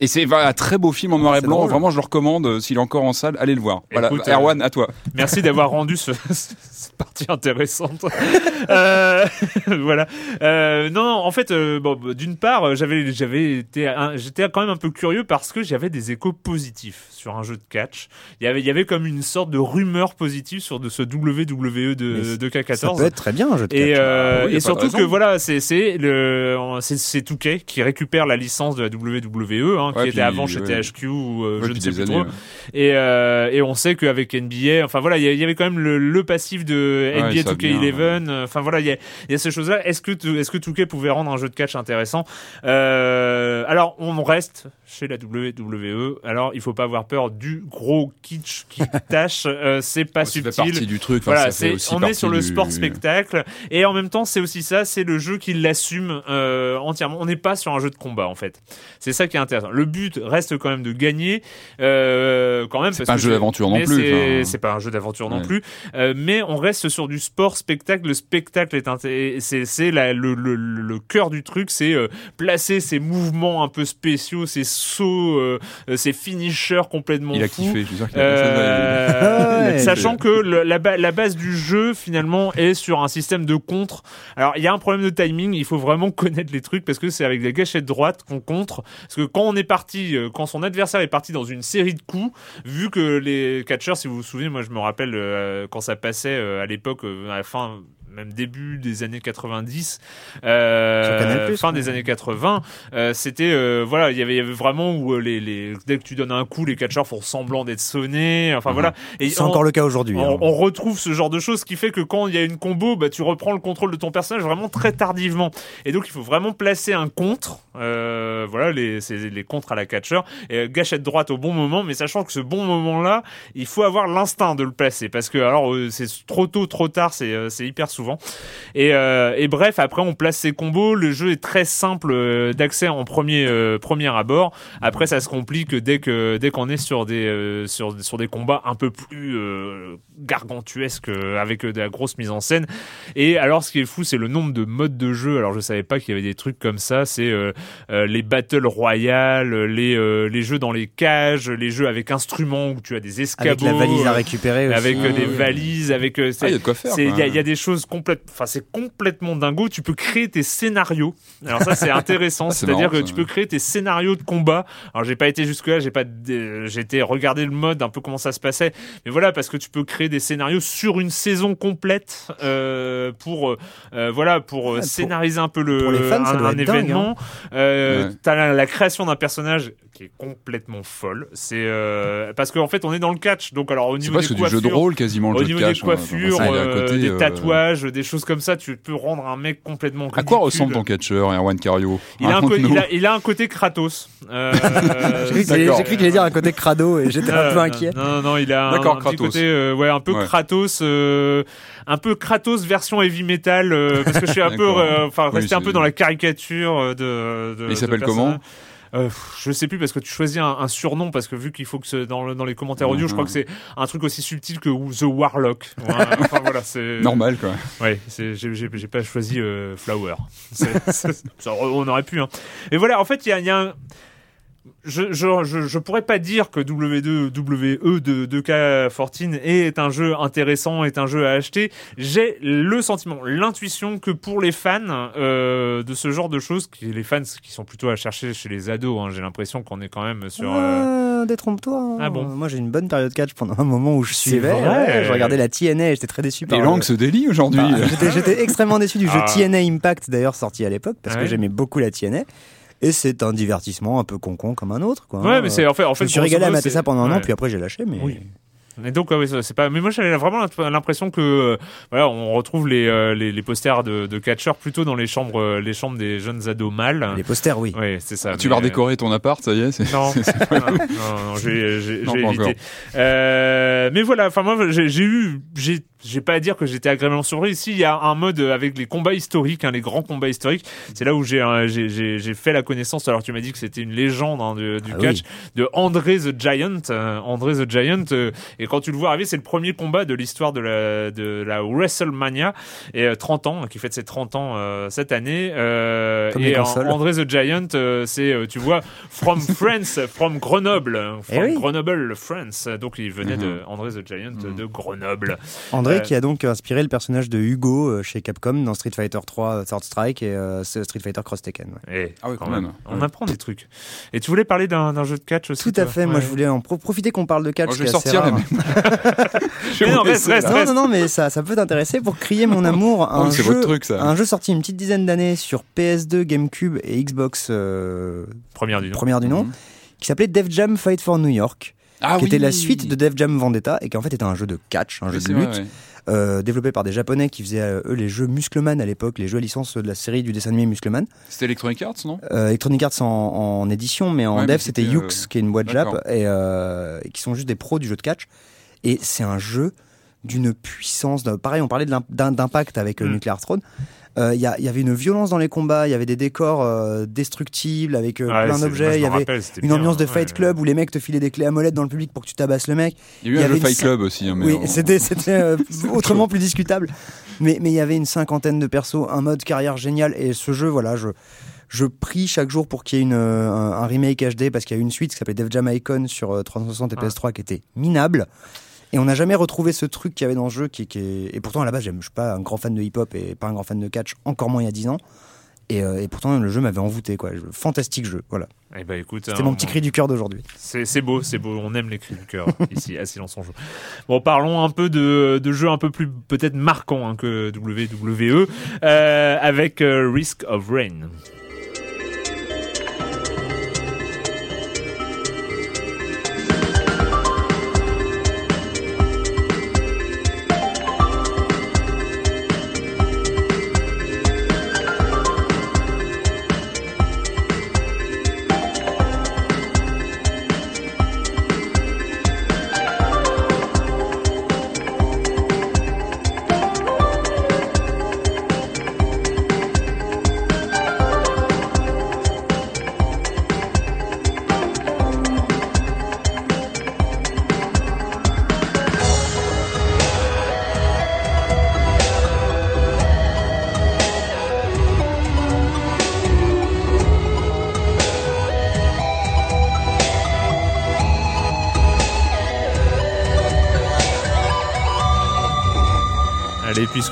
Et c'est un très beau film en noir et blanc. drôle. Vraiment, je le recommande. euh, S'il est encore en salle, allez le voir. Voilà, Écoute, euh, Erwan, à toi. Merci d'avoir rendu ce, cette partie intéressante. Euh, voilà. Euh, non, en fait, bon, d'une part, j'avais, j'avais été, j'étais quand même un peu curieux parce que j'avais des échos positifs sur un jeu de catch. Il y avait, il y avait comme une sorte de rumeur positive sur de ce WWE de, de Ça K14. peut être très bien un jeu de Et, catch. euh, Ah oui, et surtout que voilà, c'est c'est le c'est Touquet qui récupère la licence de la WWE, hein, Ouais, qui était avant chez ouais. THQ ou euh, Ouais, je ne sais plus années, trop. ouais. Et, euh, et on sait qu'avec NBA, enfin voilà, il y, avait quand même le, le passif de NBA ça 2K11. vient, euh, Enfin voilà, il y a, il y a ces choses-là. Est-ce que est-ce que Touquet pouvait rendre un jeu de catch intéressant? Alors on reste chez la WWE. Alors il faut pas avoir du gros kitsch qui tâche. Euh, c'est pas Ça fait subtil. partie du truc. Voilà, c'est, on est sur le du- sport spectacle et en même temps c'est aussi ça, c'est le jeu qui l'assume euh, entièrement. On n'est pas sur un jeu de combat en fait. C'est ça qui est intéressant. Le but reste quand même de gagner, euh, quand même. C'est pas un jeu d'aventure non plus, C'est, pas un jeu d'aventure non Ouais. plus, mais on reste sur du sport spectacle. Le spectacle est inté- c'est le, le, le cœur du truc, c'est placer ces mouvements un peu spéciaux, ces sauts, ces finishers complètement Il a kiffé, je suis Euh, sachant que le- la, ba- la base du jeu finalement est sur un système de contre. Alors il y a un problème de timing, il faut vraiment connaître les trucs parce que c'est avec des gâchettes droites qu'on contre. Parce que quand on est parti, euh, quand son adversaire est parti dans une série de coups, vu que les catcheurs, si vous vous souvenez, moi je me rappelle euh, quand ça passait euh, à l'époque, euh, à la fin même début des années 90, euh, fin des années 80, euh, c'était euh, voilà, il y avait vraiment où euh, les, les dès que tu donnes un coup, les catcheurs font semblant d'être sonnés, enfin Mhm. voilà. Et C'est on- encore le cas aujourd'hui. on, hein. on retrouve ce genre de choses qui fait que quand il y a une combo, bah, tu reprends le contrôle de ton personnage vraiment très tardivement. Et donc il faut vraiment placer un contre, euh, voilà les, c'est les contres à la catcheur, et euh, gâchette droite au bon moment, mais sachant que ce bon moment-là, il faut avoir l'instinct de le placer parce que alors c'est trop tôt, trop tard, c'est c'est hyper souvent. Et, euh, et bref, après on place ses combos. Le jeu est très simple euh, d'accès en premier euh, premier abord. Après, ça se complique dès que dès qu'on est sur des euh, sur sur des combats un peu plus euh, gargantuesques avec de la grosse mise en scène. Et alors, ce qui est fou, c'est le nombre de modes de jeu. Alors, je savais pas qu'il y avait des trucs comme ça. C'est euh, euh, les battles royales, les euh, les jeux dans les cages, les jeux avec instruments où tu as des escabeaux, Avec la valise à récupérer aussi. avec des valises, avec euh, Ah, il y a de quoi faire. c'est- quoi. Il y, a- il y a des choses complètes, enfin c'est complètement dingo. Tu peux créer tes scénarios. Alors ça c'est intéressant, Ah, c'est c'est-à-dire que tu peux créer tes scénarios de combat. Alors j'ai pas été jusque là, j'ai pas, euh, j'ai été regarder le mode un peu comment ça se passait, mais voilà parce que tu peux créer des scénarios sur une saison complète euh, pour euh, euh, voilà pour euh, pour- scénariser un peu le fans, un, être dingue, hein. événement. Euh, Ouais. T'as la, la création d'un personnage qui est complètement folle. C'est euh, parce qu'en fait on est dans le catch, donc alors au niveau des du jeu de coiffures, rôle quasiment le au de niveau des coiffures, des euh, des choses comme ça, tu peux rendre un mec complètement À quoi ridicule. ressemble ton catcheur, Erwan Cario il a, un il, a, il a un côté Kratos. Euh, J'ai cru qu'il allait- D'accord. j'ai cru qu'il allait dire un côté crado et j'étais un euh, peu inquiet. Non, non, non, il a un, petit côté, euh, ouais, un peu Ouais. Kratos, euh, un peu Kratos version heavy metal, euh, parce que je suis un peu, euh, enfin, Oui, resté un peu dans la caricature euh, de. de il s'appelle comment? Euh, je sais plus parce que tu choisis un, un surnom parce que vu qu'il faut que ce- dans, le- dans les commentaires audio, je crois Mhm. que c'est un truc aussi subtil que The Warlock. Enfin voilà, c'est Normal, quoi. Ouais, c'est j'ai j'ai j'ai pas choisi euh, Flower. Ça, on aurait pu. Hein. Et voilà, en fait, il y a, il y a un je, je, je, je pourrais pas dire que W2, WE de 2K14 est un jeu intéressant, est un jeu à acheter. J'ai le sentiment, l'intuition que pour les fans euh, de ce genre de choses, qui les fans qui sont plutôt à chercher chez les ados, hein, j'ai l'impression qu'on est quand même sur. euh, Ah, détrompe-toi. hein. Ah bon Moi, j'ai une bonne période catch pendant un moment où je suivais. vrai. ouais, je regardais la TNA et j'étais très déçu par Les le- langues se délient aujourd'hui. Bah, j'étais- J'étais extrêmement déçu du jeu Ah. TNA Impact, d'ailleurs, sorti à l'époque, parce Ouais. que j'aimais beaucoup la TNA. Et c'est un divertissement un peu concon comme un autre. Quoi, Ouais, hein. mais c'est en fait, en Je fait, me suis régalé à mater ça pendant un an, puis après j'ai lâché. Mais Oui. Et donc, ouais, c'est pas. Mais moi, j'avais vraiment l'imp- l'impression que, euh, voilà, on retrouve les, euh, les, les posters de, de catcheurs plutôt dans les chambres, euh, les chambres des jeunes ados mâles. Les posters, oui. Ouais, c'est ça. Tu mais, vas redécorer ton appart, ça y est c'est- Non, c'est- non, non, non, j'ai, pas évité. mais voilà, enfin moi j'ai, j'ai eu, j'ai, j'ai pas à dire que j'étais agréablement surpris. Ici, il y a un mode avec les combats historiques, hein, les grands combats historiques. C'est là où j'ai, euh, j'ai, fait la connaissance. Alors tu m'as dit que c'était une légende hein, de- du Ah catch oui. de André the Giant. euh, André the Giant. euh, et quand tu le vois arriver, c'est le premier combat de l'histoire de la, de la WrestleMania et euh, 30 ans, qui fête ses 30 ans euh, cette année. Euh, et. André the Giant, euh, c'est, tu vois, from France, from Grenoble, Eh from oui. Grenoble, France. Donc il venait de Mhm. André the Giant de Grenoble. André Euh, qui a donc inspiré le personnage de Hugo euh, chez Capcom dans Street Fighter 3 Third Strike et euh, Street Fighter Cross Tekken. ouais. Eh, Ah oui, quand quand même. même. On apprend des trucs. Et tu voulais parler d'un d'un jeu de catch aussi Tout à fait, moi Ouais. je voulais en pro- profiter qu'on parle de catch. Oh, je vais sortir les mêmes. Mais non, reste, reste. Non, non, non, mais ça, ça peut t'intéresser pour crier mon amour à Oh, un, c'est jeu, votre truc, ça. un jeu sorti une petite dizaine d'années sur PS2, GameCube et Xbox euh, Première du nom. première du nom, Mhm. qui s'appelait Def Jam Fight for New York, Ah qui oui. était la suite de Def Jam Vendetta et qui en fait était un jeu de catch, un jeu de vrai, lutte, ouais. euh, développé par des Japonais qui faisaient euh, eux les jeux Muscleman à l'époque, les jeux à licence de la série du dessin animé Muscleman. C'était Electronic Arts, non? Euh, Electronic Arts en, en édition, mais en Ouais, dev c'était Yux, qui est une boîte Jap, et, qui sont juste des pros du jeu de catch. Et c'est un jeu d'une puissance. pareil, on parlait d'impact avec Mm. Nuclear Throne. Euh, Il y, il y avait une violence dans les combats, il y avait des décors euh, destructibles avec euh, Ouais, plein d'objets, je il y avait rappelle, une bien, ambiance de ouais. Fight Club où les mecs te filaient des clés à molette dans le public pour que tu tabasses le mec. Il y a eu y un jeu avait une Fight Club aussi. hein, mais Oui, on- c'était euh, autrement plus discutable. Mais mais il y avait une cinquantaine de persos, un mode carrière génial et ce jeu, voilà, je je prie chaque jour pour qu'il y ait une, euh, un, un remake HD parce qu'il y a eu une suite qui s'appelait Def Jam Icon sur euh, 360 et Ah. PS3 qui était minable. Et on n'a jamais retrouvé ce truc qu'il y avait dans le jeu qui, qui est... Et pourtant, à la base, je suis pas un grand fan de hip-hop et pas un grand fan de catch, encore moins il y a 10 ans. Et, euh, et pourtant, le jeu m'avait envoûté. Quoi. Fantastique jeu. Voilà. Eh ben, écoute, C'était hein, mon petit on- cri du cœur d'aujourd'hui. C'est beau, c'est beau. On aime les cris du cœur ici à Silence on joue. Bon, parlons un peu de, de jeux un peu plus peut-être marquants hein, que WWE euh, avec euh, Risk of Rain.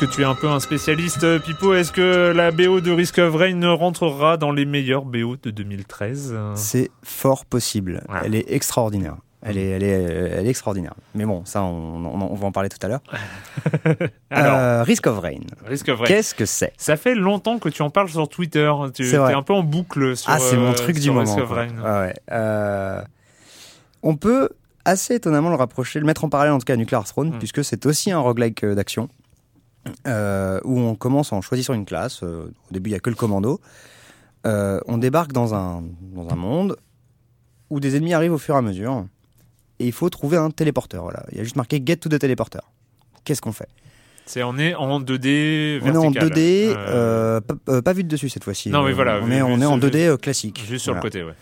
Puisque tu es un peu un spécialiste, euh, Pipo, est-ce que la BO de Risk of Rain rentrera dans les meilleures BO de 2013 euh C'est fort possible. Ouais. Elle est extraordinaire. Elle est, elle, est, elle est extraordinaire. Mais bon, ça, on, on- on va en parler tout à l'heure. Alors, Euh, Risk of Rain. Risk of Rain. Qu'est-ce que c'est? Ça fait longtemps que tu en parles sur Twitter. Tu es un peu en boucle sur Ah, c'est mon euh, truc du moment. Risk of. Rain. Ah ouais. Euh, on peut assez étonnamment le rapprocher, le mettre en parallèle en tout cas à Nuclear Throne, Mm. puisque c'est aussi un roguelike euh, d'action, euh, où on commence en choisissant une classe. euh, au début, il n'y a que le commando. Euh, on débarque dans un, dans un monde où des ennemis arrivent au fur et à mesure, et il faut trouver un téléporteur. Voilà. Il y a juste marqué Get to the téléporteur. Qu'est-ce qu'on fait? C'est on est en 2D On est en vertical. 2D, Euh, euh, pas, pas vu de dessus cette fois-ci. Non, mais voilà, On vu- est, on vu est en ce- 2D euh, classique. Juste sur le côté, ouais.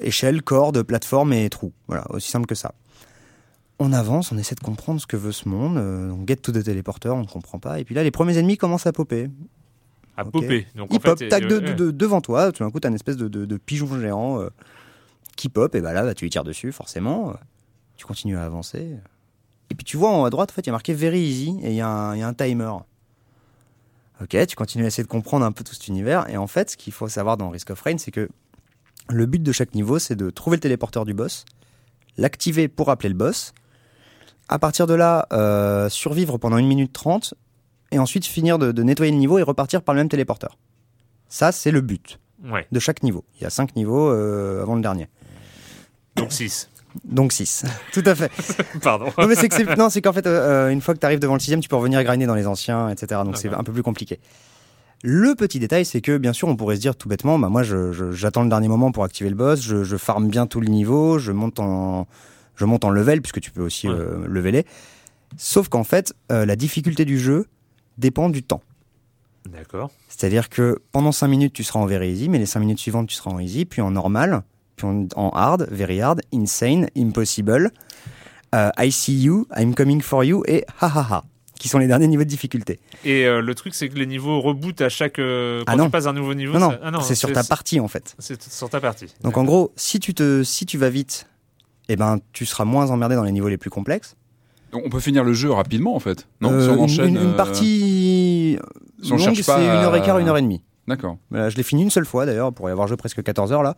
Échelle, corde, plateforme et trou. Voilà, aussi simple que ça. On avance, on essaie de comprendre ce que veut ce monde. euh, on get to the téléporteur, on ne comprend pas. Et puis là, les premiers ennemis commencent à popper. À Ok. popper. Donc, Ils en pop, tac, de- ouais. de- de- devant toi. Tout d'un coup, t'as une espèce de, pigeon géant euh, qui pop. Et bah là, bah, tu lui tires dessus, forcément. euh, tu continues à avancer. Et puis tu vois en haut à droite, en fait, il y a marqué Very Easy et y, il y a un timer. Ok, tu continues à essayer de comprendre un peu tout cet univers. Et en fait, ce qu'il faut savoir dans Risk of Rain, c'est que le but de chaque niveau, c'est de trouver le téléporteur du boss, l'activer pour appeler le boss. À partir de là, euh, survivre pendant 1 minute 30 et ensuite finir de, de nettoyer le niveau et repartir par le même téléporteur. Ça, c'est le but Ouais, de chaque niveau. Il y a 5 niveaux euh, avant le dernier. donc 6. Donc 6. Tout à fait. Pardon. non, mais c'est non, c'est qu'en fait, euh, une fois que tu arrives devant le sixième, tu peux revenir grinder dans les anciens, etc. Donc c'est un peu plus compliqué. Le petit détail, c'est que bien sûr, on pourrait se dire tout bêtement, bah moi, je- je- j'attends le dernier moment pour activer le boss, je, je farme bien tout le niveau, je monte en, je monte en level puisque tu peux aussi Ouais. euh, leveler. Sauf qu'en fait, euh, la difficulté du jeu dépend du temps. D'accord. C'est-à-dire que pendant 5 minutes, tu seras en very easy, mais les 5 minutes suivantes, tu seras en easy, puis en normal, puis en, hard, very hard, insane, impossible, euh, I see you, I'm coming for you et ha ha ha, qui sont les derniers niveaux de difficulté. Et euh, le truc, c'est que les niveaux rebootent à chaque. euh, quand Ah non. tu passes un nouveau niveau. Non, non, ça- ah c'est sur ta partie en fait. C'est sur ta partie. Donc en gros, si tu, te, si tu vas vite, eh ben, tu seras moins emmerdé dans les niveaux les plus complexes. Donc on peut finir le jeu rapidement en fait. Non, Euh, si on une- enchaîne. une, une euh, partie si on longue, c'est pas une heure et quart, une heure et demie. D'accord. Voilà, je l'ai fini une seule fois d'ailleurs, pour y avoir joué presque 14 heures là.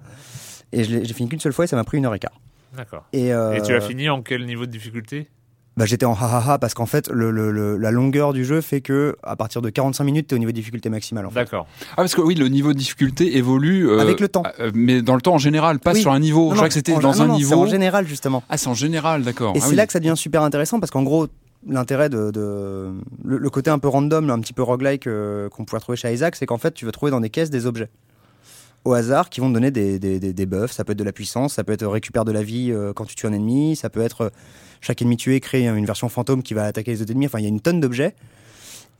Et je l'ai j'ai fini qu'une seule fois et ça m'a pris une heure et quart. D'accord. Et, euh, Et tu as fini en quel niveau de difficulté? Bah, J'étais en ha-ha-ha parce qu'en fait, le, le- le- la longueur du jeu fait que à partir de 45 minutes, tu es au niveau de difficulté maximale. En fait. D'accord. Ah parce que oui, le niveau de difficulté évolue. euh, Avec le temps. euh, mais dans le temps en général, pas Oui. sur un niveau. Non, je non, crois que c'était dans non, un non, c'est niveau. en général, justement. Ah, c'est en général, d'accord. Et Ah c'est oui. là que ça devient super intéressant parce qu'en gros, l'intérêt de, de- le, le côté un peu random, un petit peu roguelike euh, qu'on pourrait trouver chez Isaac, c'est qu'en fait, tu vas trouver dans des caisses des objets au hasard qui vont te donner des, des, des, des buffs. Ça peut être de la puissance, ça peut être récupère de la vie euh, quand tu tues un ennemi, ça peut être euh, chaque ennemi tué crée une version fantôme qui va attaquer les autres ennemis. Enfin, il y a une tonne d'objets.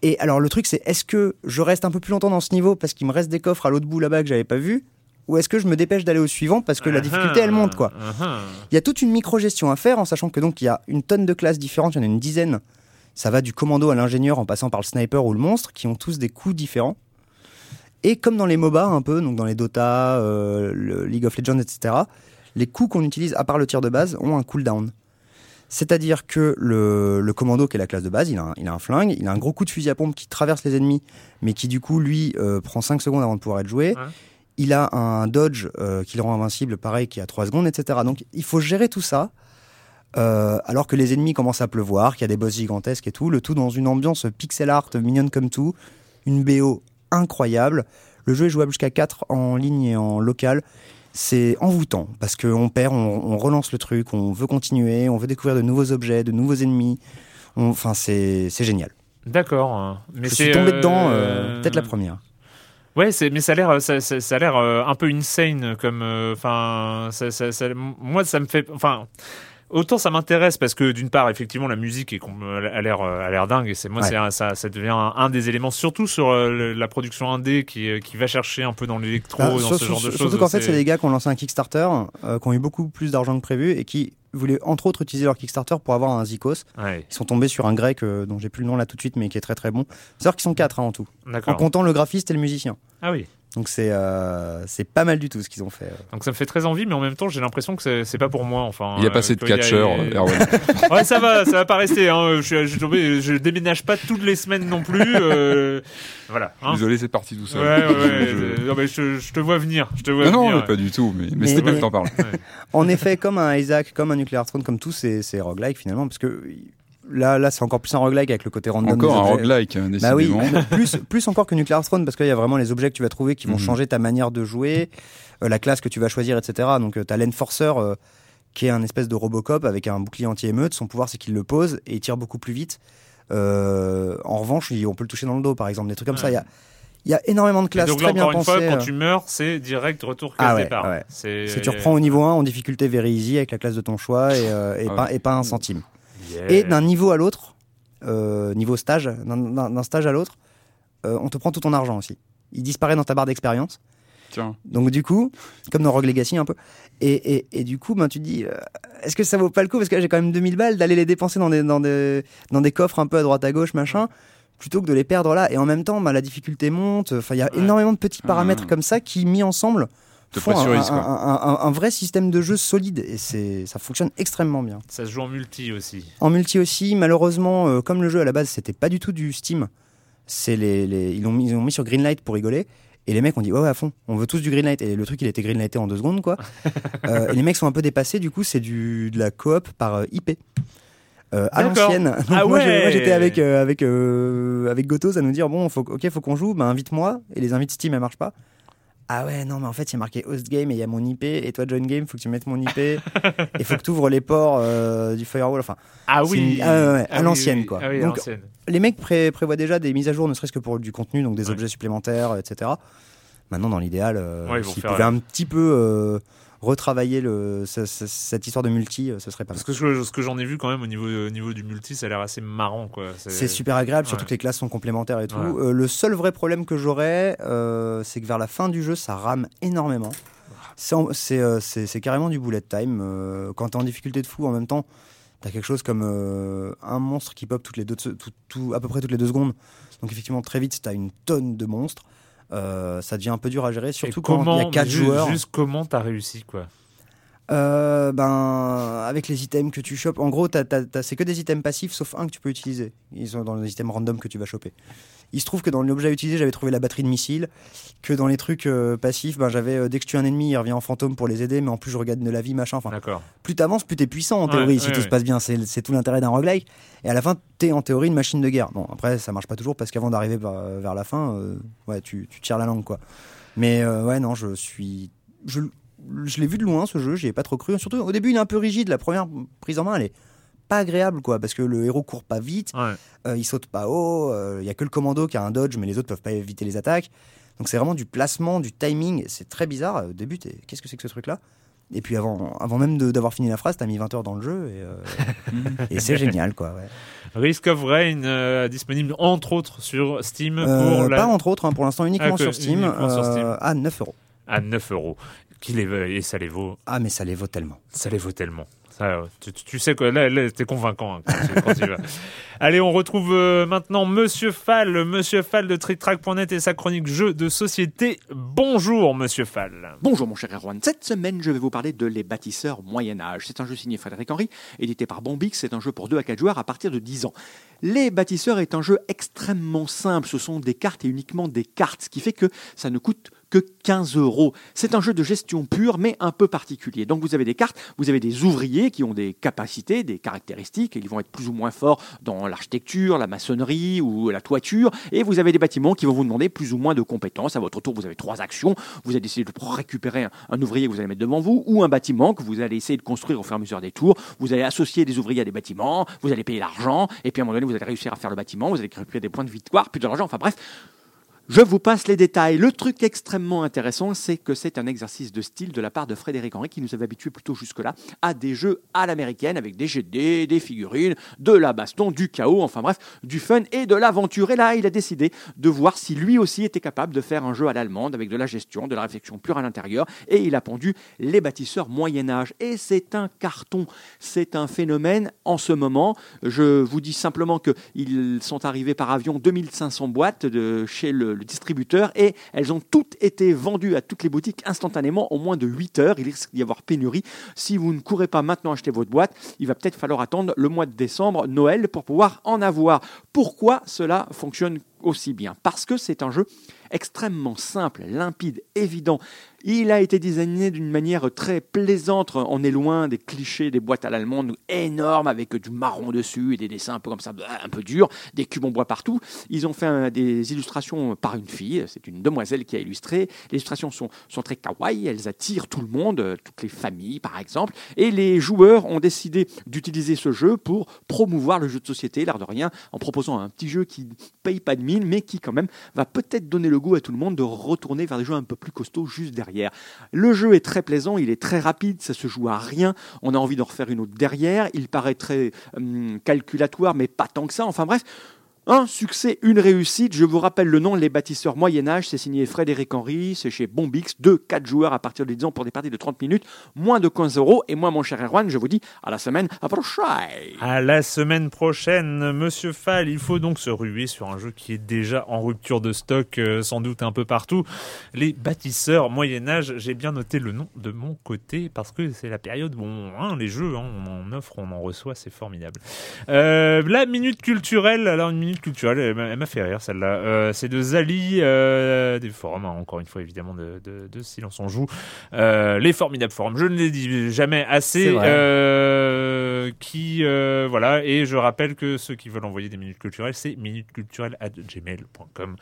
Et alors, le truc, c'est est-ce que je reste un peu plus longtemps dans ce niveau parce qu'il me reste des coffres à l'autre bout là-bas que j'avais pas vu ou est-ce que je me dépêche d'aller au suivant parce que la difficulté elle monte quoi? Il y a toute une micro-gestion à faire en sachant que donc il y a une tonne de classes différentes, il y en a une dizaine. Ça va du commando à l'ingénieur en passant par le sniper ou le monstre qui ont tous des coups différents. Et comme dans les MOBA un peu, donc dans les Dota, euh, le League of Legends, etc., les coups qu'on utilise à part le tir de base ont un cooldown. C'est-à-dire que le, le commando, qui est la classe de base, il a, un, il a un flingue, il a un gros coup de fusil à pompe qui traverse les ennemis, mais qui du coup, lui, euh, prend 5 secondes avant de pouvoir être joué. Ouais. Il a un dodge euh, qui le rend invincible, pareil, qui a 3 secondes, etc. Donc il faut gérer tout ça, euh, alors que les ennemis commencent à pleuvoir, qu'il y a des boss gigantesques et tout, le tout dans une ambiance pixel art, mignonne comme tout, une BO incroyable. Le jeu est jouable jusqu'à 4 en ligne et en local. C'est envoûtant parce qu'on perd, on, on relance le truc, on veut continuer, on veut découvrir de nouveaux objets, de nouveaux ennemis. Enfin, c'est génial. D'accord. Mais Je suis tombé euh, dedans, euh, peut-être la première. Ouais, c'est, mais ça a l'air, ça, ça- ça a l'air euh, un peu insane comme, enfin, moi ça me fait, enfin, autant ça m'intéresse parce que d'une part effectivement la musique est, a l'air, euh, a l'air dingue et c'est moi Ouais. c'est un- ça, ça devient un, un des éléments surtout sur euh, la production indé qui, euh, qui va chercher un peu dans l'électro, Ah, dans sur- ce genre de choses. Surtout qu'en fait, c'est des gars qui ont lancé un Kickstarter, euh, qui ont eu beaucoup plus d'argent que prévu et qui voulaient entre autres utiliser leur Kickstarter pour avoir un Zikos. Ouais, Ils sont tombés sur un grec euh, dont j'ai plus le nom là tout de suite, mais qui est très très bon. C'est-à-dire qu'ils sont quatre hein, en tout, en comptant le graphiste et le musicien. Ah oui. Donc c'est euh, c'est pas mal du tout ce qu'ils ont fait. euh. Donc ça me fait très envie, mais en même temps j'ai l'impression que c'est, pas pour moi. Enfin, Il n'y a euh, pas assez de qu'il y a-. Ouais, ça va, ça va pas rester. Hein. Je, suis, je, tombé, je déménage pas toutes les semaines non plus. euh, voilà. hein. Désolé, c'est parti tout seul. ouais, ouais. Je- Non, mais je, je te vois venir. Je te vois Non, non, venir. mais pas du tout. Mais, mais, Mais- c'était bien mais- que t'en parles. En effet, comme un Isaac, comme un Nuclear Throne, comme tout, c'est c'est roguelike finalement, parce que là, là c'est encore plus un roguelike avec le côté random. Encore des un roguelike, hein, Bah oui, décidément. plus, plus encore que Nuclear Throne parce qu'il y a vraiment les objets que tu vas trouver qui vont Mhm. changer ta manière de jouer, euh, la classe que tu vas choisir, etc. Donc tu as l'Enforcer euh, qui est un espèce de Robocop avec un bouclier anti-émeute. Son pouvoir c'est qu'il le pose et il tire beaucoup plus vite. Euh, en revanche, il- on peut le toucher dans le dos par exemple, des trucs comme ça. Il y a, il y a énormément de Et classes donc là, très bien encore une pensées. fois, quand euh. tu meurs, c'est direct retour case Ah ouais, départ. ouais. C'est, Si tu reprends au niveau 1 en difficulté very easy avec la classe de ton choix et, euh, et Ah pas, et pas un centime. Yeah. Et d'un niveau à l'autre, euh, niveau stage, d'un- stage à l'autre, euh, on te prend tout ton argent aussi. Il disparaît dans ta barre d'expérience. Donc du coup, comme dans Rogue Legacy un peu. Et, et, et du coup, ben, tu te dis, euh, est-ce que ça vaut pas le coup? Parce que j'ai quand même 2000 balles d'aller les dépenser dans des, dans, des, dans des coffres un peu à droite à gauche, machin, plutôt que de les perdre là. Et en même temps, ben, la difficulté monte. Enfin, il y a Ouais. énormément de petits Ah. paramètres comme ça qui, mis ensemble, Te font un, pressurise, un- quoi. un- un- un vrai système de jeu solide. Et c'est, ça fonctionne extrêmement bien. Ça se joue en multi aussi. En multi aussi, malheureusement, euh, comme le jeu à la base, c'était pas du tout du Steam. C'est les, les- ils l'ont mis, sur Greenlight pour rigoler. Et les mecs ont dit ouais, ouais à fond, on veut tous du Greenlight. Et le truc il a été Greenlighté en deux secondes quoi. Euh, et les mecs sont un peu dépassés. Du coup c'est du de la coop par euh, IP. Euh, à l'ancienne. Ah moi, ouais. j'étais avec euh, avec euh, avec Gotos à nous dire bon faut ok faut qu'on joue, bah invite-moi et les invites Steam elles marchent pas. Ah ouais, non, mais en fait, il y a marqué host game et il y a mon IP. Et toi, join game, faut que tu mettes mon IP. et faut que tu ouvres les ports euh, du firewall. Enfin, Ah C'est une- ah ouais, ouais, à oui, l'ancienne, oui, quoi. Ah oui, Donc, les mecs pré- prévoient déjà des mises à jour, ne serait-ce que pour du contenu, donc des Ouais. objets supplémentaires, etc. Maintenant, dans l'idéal, euh, s'ils pouvaient un petit peu euh, retravailler le, ce- ce- cette histoire de multi, euh, ce serait pas mal. Parce que ce, ce que j'en ai vu quand même au niveau, au niveau du multi, ça a l'air assez marrant. quoi. C'est super agréable, surtout ouais. que les classes sont complémentaires et tout. Ouais. Euh, le seul vrai problème que j'aurais, euh, c'est que vers la fin du jeu, ça rame énormément. C'est en- C'est c'est- c'est carrément du bullet time. Quand t'es en difficulté de fou, en même temps, t'as quelque chose comme euh, un monstre qui pop toutes les deux, tout- tout- à peu près toutes les deux secondes. Donc effectivement, très vite, t'as une tonne de monstres. Euh, ça devient un peu dur à gérer, surtout quand il y a quatre ju- joueurs. Juste comment t'as réussi quoi? Euh, ben, avec les items que tu chopes, en gros, c'est que des items passifs, sauf un que tu peux utiliser. Ils sont dans les items random que tu vas choper. Il se trouve que dans l'objet à utiliser, j'avais trouvé la batterie de missile. Que dans les trucs euh, passifs, ben, j'avais euh, dès que je tue un ennemi, il revient en fantôme pour les aider, mais en plus je regarde de la vie, machin. Enfin, plus t'avances, plus t'es puissant en Ouais, théorie, si ouais, tout se passe bien. C'est tout l'intérêt d'un roguelike. Et à la fin, t'es en théorie une machine de guerre. Bon, après, ça marche pas toujours parce qu'avant d'arriver vers, vers la fin, euh, ouais, tu, tu tires la langue, quoi. Mais euh, ouais, non, je suis. Je, je l'ai vu de loin ce jeu, j'y ai pas trop cru. Surtout au début, il est un peu rigide. La première prise en main, elle est pas agréable, quoi, parce que le héros court pas vite, Ouais. euh, il saute pas haut. Il y a que le commando qui a un dodge, mais les autres peuvent pas éviter les attaques. Donc c'est vraiment du placement, du timing. C'est très bizarre. Au début, t'es, qu'est-ce que c'est que ce truc-là? Et puis avant, avant même de- d'avoir fini la phrase, t'as mis 20 heures dans le jeu et, euh, et c'est génial, quoi. ouais. Risk of Rain euh, disponible entre autres sur Steam Euh, pour la... Pas entre autres, hein, pour l'instant uniquement Ah, sur Steam, uniquement sur Steam. euh, à 9 euros. à 9 euros. Qui les veut et ça les vaut, Ah, mais ça les vaut tellement. ça les vaut tellement. Ça, euh, tu, tu- tu sais que là, là t'es convaincant hein, quand, tu, quand tu vas. Allez, on retrouve euh, maintenant Monsieur Fall, Monsieur Fall de TrickTrack.net et sa chronique jeux de société. Bonjour, Monsieur Fall. Bonjour mon cher Erwan. Cette semaine, je vais vous parler de Les Bâtisseurs Moyen Âge. C'est un jeu signé Frédéric Henry, édité par Bombix. C'est un jeu pour 2 à 4 joueurs à partir de 10 ans. Les Bâtisseurs est un jeu extrêmement simple. Ce sont des cartes et uniquement des cartes, ce qui fait que ça ne coûte que 15 euros. C'est un jeu de gestion pure, mais un peu particulier. Donc vous avez des cartes, vous avez des ouvriers qui ont des capacités, des caractéristiques, et ils vont être plus ou moins forts dans l'architecture, la maçonnerie ou la toiture, et vous avez des bâtiments qui vont vous demander plus ou moins de compétences. À votre tour, vous avez trois actions. Vous allez décider de récupérer un, un ouvrier que vous allez mettre devant vous, ou un bâtiment que vous allez essayer de construire au fur et à mesure des tours. Vous allez associer des ouvriers à des bâtiments, vous allez payer l'argent, et puis à un moment donné, vous allez réussir à faire le bâtiment, vous allez récupérer des points de victoire, plus de l'argent, enfin bref. Je vous passe les détails. Le truc extrêmement intéressant, c'est que c'est un exercice de style de la part de Frédéric Henry qui nous avait habitués plutôt jusque-là à des jeux à l'américaine avec des dés, des figurines, de la baston, du chaos, enfin bref, du fun et de l'aventure. Et là, il a décidé de voir si lui aussi était capable de faire un jeu à l'allemande avec de la gestion, de la réflexion pure à l'intérieur. Et il a pondu Les bâtisseurs Moyen-Âge. Et c'est un carton. C'est un phénomène en ce moment. Je vous dis simplement qu'ils sont arrivés par avion 2500 boîtes de chez le, le distributeur et elles ont toutes été vendues à toutes les boutiques instantanément en moins de 8 heures. Il risque d'y avoir pénurie. Si vous ne courez pas maintenant acheter votre boîte, il va peut-être falloir attendre le mois de décembre, Noël, pour pouvoir en avoir. Pourquoi cela fonctionne aussi bien Parce que c'est un jeu extrêmement simple, limpide, évident. Il a été designé d'une manière très plaisante. On est loin des clichés des boîtes à l'allemande énormes avec du marron dessus et des dessins un peu comme ça, un peu durs, des cubes en bois partout. Ils ont fait des illustrations par une fille. C'est une demoiselle qui a illustré. Les illustrations sont, sont très kawaii. Elles attirent tout le monde, toutes les familles par exemple. Et les joueurs ont décidé d'utiliser ce jeu pour promouvoir le jeu de société, l'air de rien, en proposant un petit jeu qui paye pas de mais qui quand même va peut-être donner le goût à tout le monde de retourner vers des jeux un peu plus costauds juste derrière. Le jeu est très plaisant, il est très rapide, ça se joue à rien. On a envie d'en refaire une autre derrière. Il paraît très hum, calculatoire, mais pas tant que ça. Enfin bref. Un succès, une réussite. Je vous rappelle le nom Les Bâtisseurs Moyen-Âge. C'est signé Frédéric Henry. C'est chez Bombix. 2, 4 joueurs à partir de 10 ans pour des parties de 30 minutes. Moins de 15 euros. Et moi, mon cher Erwan, je vous dis à la semaine prochaine. À la semaine prochaine, Monsieur Fall, il faut donc se ruer sur un jeu qui est déjà en rupture de stock, euh, sans doute un peu partout. Les bâtisseurs Moyen-Âge, j'ai bien noté le nom de mon côté, parce que c'est la période où on, hein, les jeux, hein, on en offre, on en reçoit, c'est formidable. Euh, la minute culturelle, alors une minute culturelle, elle m'a- fait rire celle-là. Euh, c'est de Zali, euh, des forums, hein, encore une fois évidemment de, de, de Silence on joue. Euh, les formidables forums, je ne les dis jamais assez. qui voilà et je rappelle que ceux qui veulent envoyer des minutes culturelles, c'est minutesculturelles@gmail.com.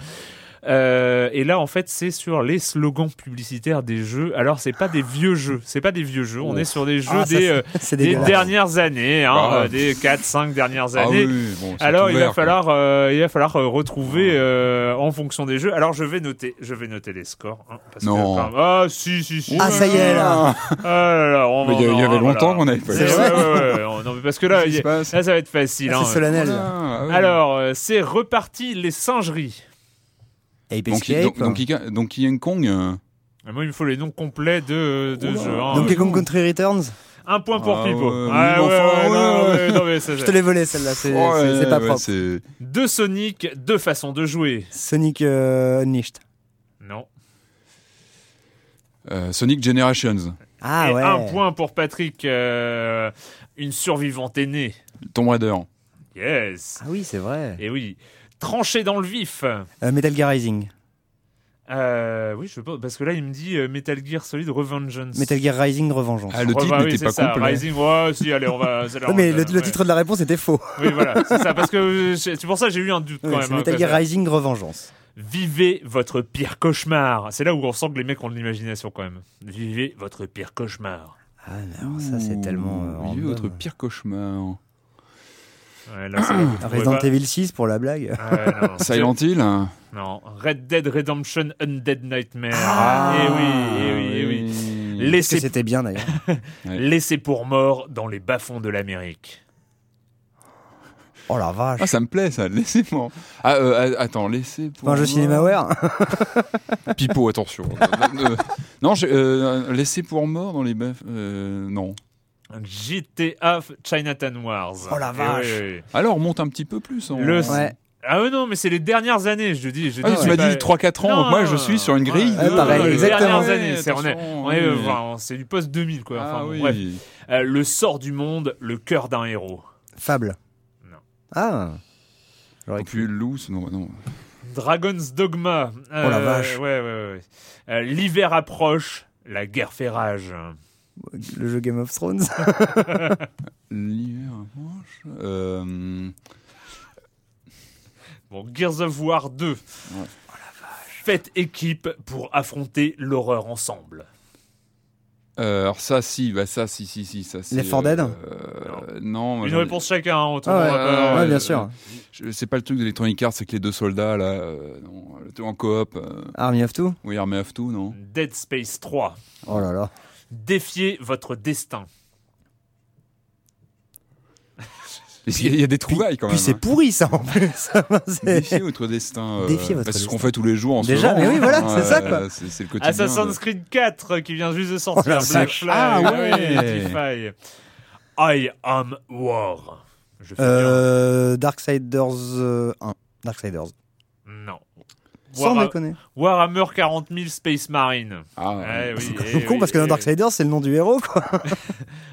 Euh, et là, en fait, c'est sur les slogans publicitaires des jeux. Alors, c'est pas des vieux jeux, c'est pas des vieux jeux. On est sur des jeux Ah, des, euh, des dernières années, hein, Ah. euh, des 4-5 dernières Ah années. oui, bon, c'est Alors il va falloir, euh, il va falloir euh, retrouver euh, en fonction des jeux. Alors je vais noter, je vais noter les scores. hein, parce Non. ah si si si. Ah, ça y est, là. Ah là là, on Mais il y avait voilà. longtemps qu'on avait pas ouais, ça. ouais, ouais, ouais. Non mais parce que là, y là ça va être facile. Ah, hein. c'est solennel. Alors euh, c'est reparti les singeries. Ape Donkey, Escape. Don- Donkey, Donkey Kong. euh, Ah, Moi il me faut les noms complets de, de jeux. hein. Donkey Kong Country Returns. Un point pour Ah, Pipo. ouais, Ah, oui, ouais, enfin, ouais, non, ouais. mais- non, mais ça- Je te l'ai volé celle-là, c'est pas propre. Deux Sonic, deux façons de jouer. Sonic euh, Unleashed. Non. euh, Sonic Generations. Ah Et ouais. un point pour Patrick. euh, une survivante est née. Tomb Raider. Yes. Ah oui, c'est vrai. Et oui. Tranché dans le vif. Euh, Metal Gear Rising. Euh, oui, je pense parce que là il me dit euh, Metal Gear Solid Revengeance. Metal Gear Rising Revengeance. Ah, le titre bah oui, n'était c'est pas ça, complet. Rising, ouais, si, allez, on va. on mais le, le ouais. titre de la réponse était faux. Oui, voilà, c'est ça, parce que c'est pour ça que j'ai eu un doute quand même. c'est hein, Metal Gear. Rising Revengeance. Vivez votre pire cauchemar. C'est là où on sent que les mecs ont de l'imagination quand même. Vivez votre pire cauchemar. Ah, mais alors ça, c'est tellement. euh, Oui, random. votre pire cauchemar. Ouais, là, là Resident pas- Evil 6 pour la blague. Ouais, non. Silent Hill. hein. Non, Red Dead Redemption Undead Nightmare. Ah, eh oui, eh oui, eh oui. Laissez, c'était bien d'ailleurs. laissez pour mort dans les bas-fonds de l'Amérique. Oh la vache. Ah, ça me plaît, ça. Laissez-moi. Ah, euh, attends, laissez pour. Un jeu Cinémaware Pipo, attention. Euh, euh, non, euh, laissez pour mort dans les baffes. Euh, non. GTA Chinatown Wars. Oh la Eh vache. oui, oui. Alors, monte un petit peu plus. en- Le- Ouais. Ah ouais, non, mais c'est les dernières années, je dis. Je Ah, dis tu m'as pas- dit 3-4 ans. Non, Moi, je suis sur une grille. ouais, de- pareil, les exactement. dernières années, c'est, on est, attention, on est, euh, oui. enfin, c'est du post 2000 quoi. Enfin, Ah bon, oui. bref. Euh, le sort du monde, le cœur d'un héros. Fable. Non. Ah. J'aurais puis Loose, non, non. Dragon's Dogma. Oh la vache. Ouais, ouais, ouais. ouais. Euh, L'hiver approche, la guerre fait rage. Le jeu Game of Thrones. L'hiver approche. Euh, Bon, Gears of War 2. Faites équipe pour affronter l'horreur ensemble. euh, alors ça, si, bah ça, si, si, si, ça. Left 4 Dead euh, Non, moi, Une réponse chacun. hein, Ah ouais, pas- ouais, bien euh, sûr. je- C'est pas le truc d'Electronic Arts, c'est que les deux soldats là, euh, non, le truc en coop. euh, Army of Two. oui, Army of Two, non Dead Space 3. Oh là là. Défiez votre destin. Il y, a- des trouvailles quand Puis même. c'est hein. pourri ça en plus. Défier votre destin. euh, Défier votre bah, c'est ce qu'on fait tous les jours en ce Déjà, moment, mais oui, voilà, c'est ça, Euh, quoi. C'est c'est le quotidien. Assassin's Creed 4 qui vient juste de sortir. Oh la Black. Flag. Ah oui, ouais. I am war. Je fais Euh, Darksiders euh, 1. Darksiders. bien. Non. Sans Warha- déconner. Warhammer 40 000 Space Marine. Ah, Eh oui, C'est eh con oui, parce que dans eh Darksiders, c'est le nom du héros quoi. oui.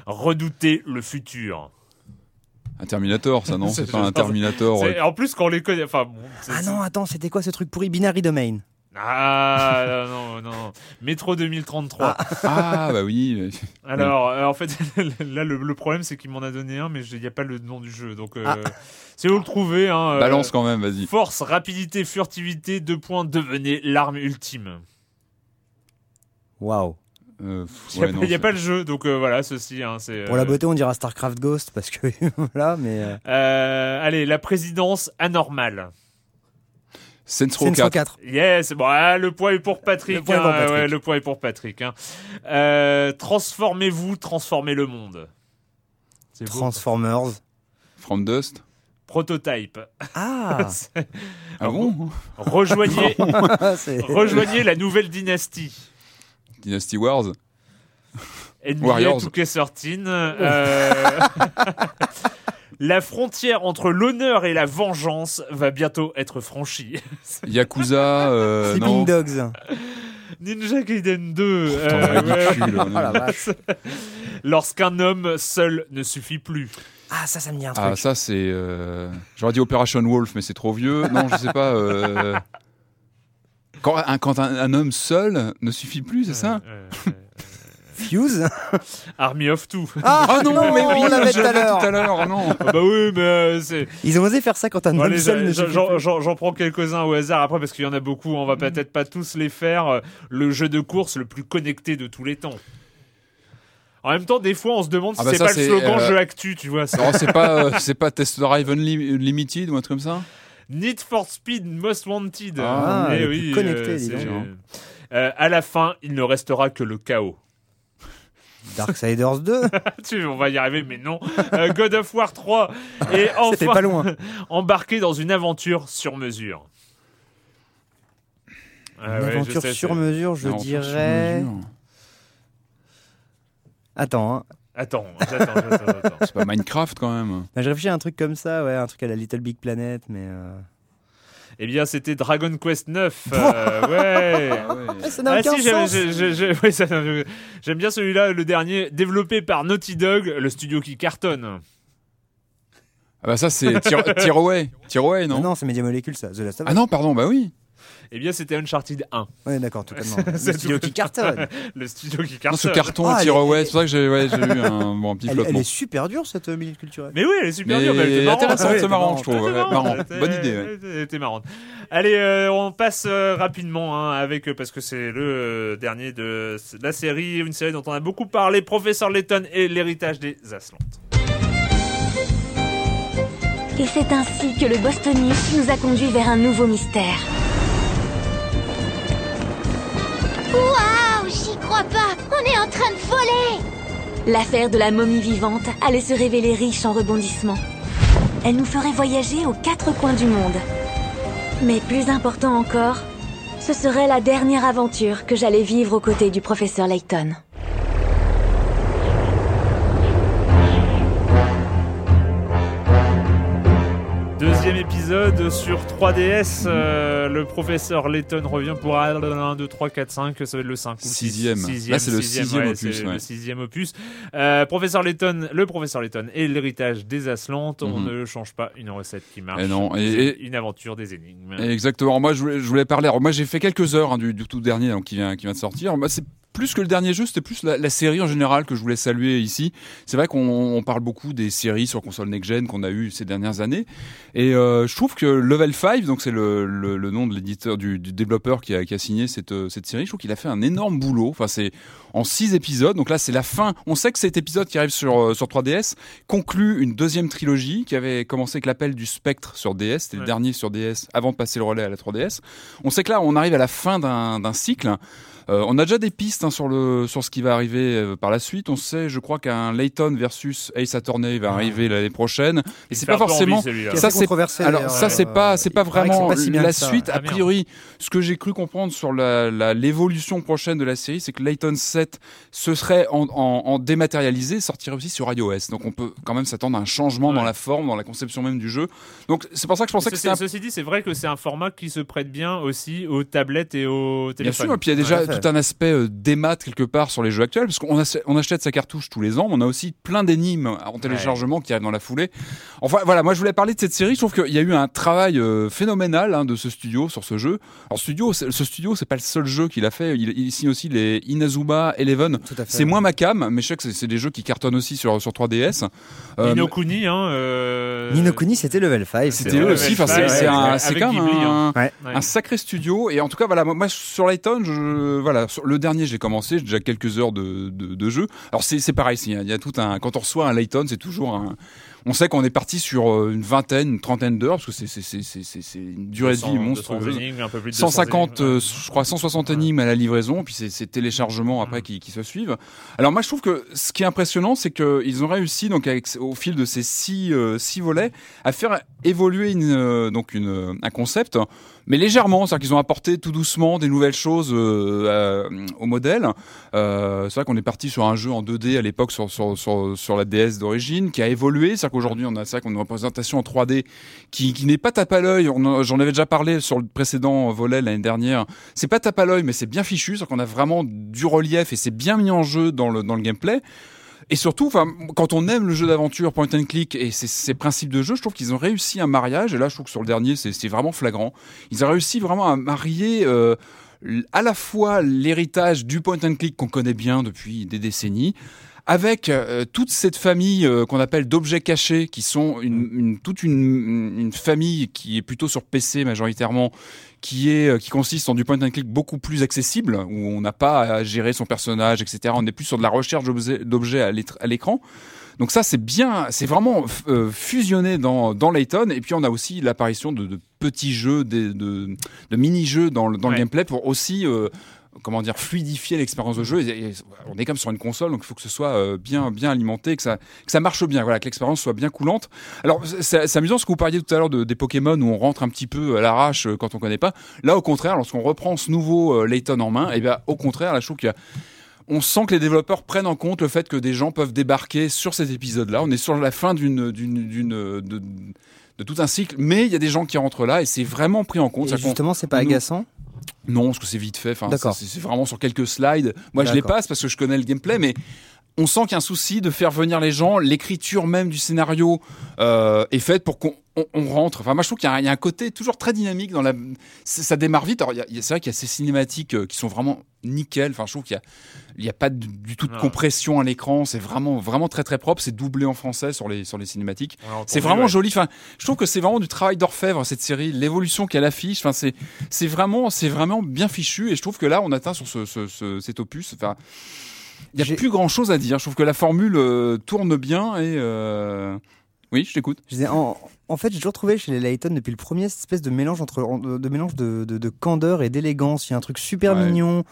Redoutez le futur. Un Terminator, ça non C'est pas un Terminator. En plus, quand on les connaît. Enfin, bon, c'est- Ah non, attends, c'était quoi ce truc pourri Binary Domain? Ah non, non. Métro 2033. Ah bah oui. Alors, euh, en fait, là, le, le problème, c'est qu'il m'en a donné un, mais il n'y a pas le nom du jeu. Donc, euh, Ah. Si vous le trouvez, hein, euh, Balance quand même, vas-y. Force, rapidité, furtivité, deux points, devenez l'arme ultime. Waouh. Euh, Il n'y a, pas- non, y a c'est- pas le jeu, donc euh, voilà, ceci. Hein, c'est, Pour la beauté, on dira Starcraft Ghost parce que voilà, mais euh, euh, allez, la présidence anormale. Saints Row Saints Row 4. 4. Yes, bon, ah, le point est pour Patrick. Le point est pour hein, Patrick. ouais, le point est pour Patrick. hein. Euh, transformez-vous, transformez le monde. C'est beau. Transformers. From Dust. Prototype. Ah, Ah bon Rejoignez, la nouvelle dynastie. Dynasty Wars. NBA Warriors. 2K13. euh, La frontière entre l'honneur et la vengeance va bientôt être franchie. Yakuza. Euh, Sleeping non. Dogs. Ninja Gaiden 2. Putain, euh, ouais. vache. Lorsqu'un homme seul ne suffit plus. Ah, ça, ça me dit un Ah truc. ça c'est. euh, J'aurais dit Operation Wolf, mais c'est trop vieux. Non, je sais pas. euh, Quand, un, quand un, un homme seul ne suffit plus, c'est ça Euh, euh, Fuse? Army of Two. Ah, non, mais oui, on l'avait tout à l'heure. tout à l'heure, non. Ah bah oui, mais euh, c'est. Ils ont osé faire ça quand un Bon, homme allez, seul ne j'en- suffit j'en- plus. j'en j'en prends quelques-uns au hasard après parce qu'il y en a beaucoup. On va peut-être pas tous les faire. Le jeu de course le plus connecté de tous les temps. En même temps, des fois, on se demande si Ah bah c'est pas le slogan euh, jeu actu, tu vois. c'est Non, c'est pas, euh, c'est pas Test Drive Unli- Limited ou un truc comme ça Need for Speed Most Wanted. Ah, Eh oui, connecté, donc. Euh, à la fin, il ne restera que le chaos. Darksiders 2. tu, on va y arriver, mais non. Euh, God of War 3 et C'était enfin pas loin. embarqué dans une aventure sur mesure. Ah Une ouais, je aventure sais, sur mesure, je Non, sur dirais. mesure. Attends, hein. Attends, j'attends, j'attends, j'attends. C'est pas Minecraft quand même. Bah, je réfléchis à un truc comme ça, ouais, un truc à la Little Big Planet, mais. euh, Eh bien, c'était Dragon Quest 9. euh, ouais. Ah, ça n'a Ah aucun si, j'aime, sens. ça- j'aime bien celui-là, le dernier, développé par Naughty Dog, le studio qui cartonne. Ah bah ça c'est Tear- Tearaway. Tearaway, Ah non? Non, c'est Media Molecule, ça. The Last of Us. Ah non, pardon, bah oui. Eh bien, c'était Uncharted 1. Ouais, d'accord, totalement. Le studio qui cartonne. Le studio qui Non, ce cartonne. carton Ah, Tearaway, est- c'est pour ça que j'ai ouais, eu un, bon, un petit Elle, flottement. elle est super dure, cette euh, minute culturelle. Mais oui, elle est super Mais dure. mais elle était marrante. intéressante, Ouais, c'est marrant, je trouve. Ouais, marrant. Bonne idée. ouais. Elle était marrante. Allez, euh, on passe euh, rapidement hein, avec euh, parce que c'est le euh, dernier de la série, une série dont on a beaucoup parlé, Professeur Layton et l'héritage des Aslantes. Et c'est ainsi que le Bostonius nous a conduits vers un nouveau mystère. Waouh, j'y crois pas On est en train de voler L'affaire de la momie vivante allait se révéler riche en rebondissements. Elle nous ferait voyager aux quatre coins du monde. Mais plus important encore, ce serait la dernière aventure que j'allais vivre aux côtés du professeur Layton. Épisode sur 3DS. euh, le professeur Layton revient pour 1, 2, 3, 4, 5. Ça va être le 5 ou le Sixième. sixième. Là, c'est le sixième, ouais, opus, ouais. Le sixième opus. Euh, professeur Layton, le professeur Layton et l'héritage des Aslantes. On Mhm. ne change pas une recette qui marche. Et non, et- et- une aventure des énigmes. Exactement. Moi, je voulais, je voulais parler. Alors, moi, j'ai fait quelques heures hein, du, du tout dernier donc, qui, vient, qui vient de sortir. Moi, c'est plus que le dernier jeu, c'était plus la, la série en général que je voulais saluer ici. C'est vrai qu'on on parle beaucoup des séries sur console next-gen qu'on a eues ces dernières années. Et euh, je trouve que Level 5, donc c'est le, le, le nom de l'éditeur, du, du développeur qui a, qui a signé cette, euh, cette série, je trouve qu'il a fait un énorme boulot. Enfin, c'est en six épisodes. Donc là, c'est la fin. On sait que cet épisode qui arrive sur, euh, sur 3DS conclut une deuxième trilogie qui avait commencé avec l'appel du Spectre sur DS. C'était Ouais. le dernier sur DS avant de passer le relais à la 3DS. On sait que là, on arrive à la fin d'un cycle. Euh, on a déjà des pistes hein, sur le sur ce qui va arriver euh, par la suite. On sait, je crois qu'un Layton versus Ace Attorney va arriver l'année prochaine. Et c'est pas forcément envie, ça c'est controversé, alors d'ailleurs, ça c'est euh, pas c'est pas vraiment c'est pas si bien la ça. suite Ah, a merde. priori ce que j'ai cru comprendre sur la la- l'évolution prochaine de la série c'est que Layton 7 ce serait en, en, en dématérialisé sortirait aussi sur iOS donc on peut quand même s'attendre à un changement dans la forme dans la conception même du jeu donc c'est pour ça que je pensais que Ceci, c'était un ceci dit, c'est vrai que c'est un format qui se prête bien aussi aux tablettes et aux Bien téléphones. sûr, et puis il y a déjà fait. tout un aspect euh, démat quelque part sur les jeux actuels, parce qu'on ach- on achète sa cartouche tous les ans, mais on a aussi plein d'énigmes en téléchargement qui arrivent dans la foulée. Enfin voilà, moi je voulais parler de cette série, je trouve qu'il y a eu un travail euh, phénoménal hein, de ce studio sur ce jeu. Alors studio, ce studio, c'est pas le seul jeu qu'il a fait, il, il signe aussi les Inazuma Eleven. C'est moins ma cam, mais je sais que c'est- des jeux qui cartonnent aussi sur, sur 3DS. Euh, Nino Kuni, hein. euh, Nino Kuni, c'était Level 5. c'était eux aussi, c'est quand même Ghibli, hein. un, Ouais. Ouais. un sacré studio et en tout cas voilà moi sur Layton je voilà sur le dernier j'ai commencé j'ai déjà quelques heures de, de, de jeu. Alors c'est c'est pareil il y a tout un quand on reçoit un Layton c'est toujours un on sait qu'on est parti sur euh, une vingtaine une trentaine d'heures parce que c'est c'est c'est c'est c'est- c'est une durée de 200 vie 200 monstrueuse. énigmes, un peu plus de 200 150, énigmes, euh, je crois 160 énigmes à la livraison, puis c'est ces téléchargements après qui, qui se suivent. Alors moi je trouve que ce qui est impressionnant, c'est qu'ils ont réussi donc avec, au fil de ces six, euh, six volets à faire évoluer une, euh, donc une, un concept, mais légèrement, c'est-à-dire qu'ils ont apporté tout doucement des nouvelles choses euh, euh, au modèle. Euh, c'est vrai qu'on est parti sur un jeu en 2D à l'époque sur, sur, sur, sur la DS d'origine, qui a évolué. C'est-à-dire qu'aujourd'hui on a vrai qu'on a une représentation en 3D qui, qui n'est pas tape à l'œil. J'en avais déjà parlé sur le précédent volet l'année dernière. C'est pas tape à l'œil, mais c'est bien fichu. C'est-à-dire qu'on a vraiment du relief et c'est bien mis en jeu dans le, dans le gameplay. Et surtout, quand on aime le jeu d'aventure point and click et ses, principes de jeu, je trouve qu'ils ont réussi un mariage. Et là, je trouve que sur le dernier, c'est vraiment flagrant. Ils ont réussi vraiment à marier euh, à la fois l'héritage du point and click qu'on connaît bien depuis des décennies, avec euh, toute cette famille euh, qu'on appelle d'objets cachés, qui sont une, une- toute une, une famille qui est plutôt sur PC majoritairement, qui est euh, qui consiste en du point and click beaucoup plus accessible, où on n'a pas à gérer son personnage, etc. On est plus sur de la recherche d'objets- à l'écran. Donc ça, c'est bien, c'est vraiment fusionné dans, dans Layton. Et puis on a aussi l'apparition de, de petits jeux, de, de, de mini-jeux dans, le, dans le Ouais. gameplay pour aussi, euh, comment dire, fluidifier l'expérience de jeu. Et, et on est comme sur une console, donc il faut que ce soit euh, bien, bien alimenté, que ça, que ça marche bien, voilà, que l'expérience soit bien coulante. Alors c'est amusant ce que vous parliez tout à l'heure de, des Pokémon où on rentre un petit peu à l'arrache euh, quand on connaît pas. Là, au contraire, lorsqu'on reprend ce nouveau euh, Layton en main, et bien au contraire, là, je trouve qu'il y a on sent que les développeurs prennent en compte le fait que des gens peuvent débarquer sur cet épisode-là. On est sur la fin d'une, de, de tout un cycle, mais il y a des gens qui rentrent là et c'est vraiment pris en compte. Et justement, c'est pas agaçant Non, parce que c'est vite fait. Enfin, c'est, vraiment sur quelques slides. Moi, je les passe parce que je connais le gameplay, mais on sent qu'il y a un souci de faire venir les gens. L'écriture même du scénario euh, est faite pour qu'on on, on rentre. Enfin, moi, je trouve qu'il y a, un- il y a un côté toujours très dynamique dans la. Ça démarre vite. Alors, c'est vrai qu'il y a ces cinématiques euh, qui sont vraiment nickel. Enfin, je trouve qu'il y a, pas du, du tout de Non. compression à l'écran. C'est vraiment, vraiment très, très propre. C'est doublé en français sur les, sur les cinématiques. C'est vraiment ouais. joli. Enfin, je trouve que c'est vraiment du travail d'orfèvre cette série, l'évolution qu'elle affiche. Enfin, c'est c'est vraiment c'est vraiment bien fichu et je trouve que là on atteint sur ce, ce- ce- cet opus. Enfin, il y a plus grand chose à dire. Je trouve que la formule euh, tourne bien et euh, oui, je t'écoute. Je disais, en, en fait, j'ai toujours trouvé chez les Layton depuis le premier cette espèce de mélange entre de, de mélange de, de- de candeur et d'élégance. Il y a un truc super Ouais. mignon.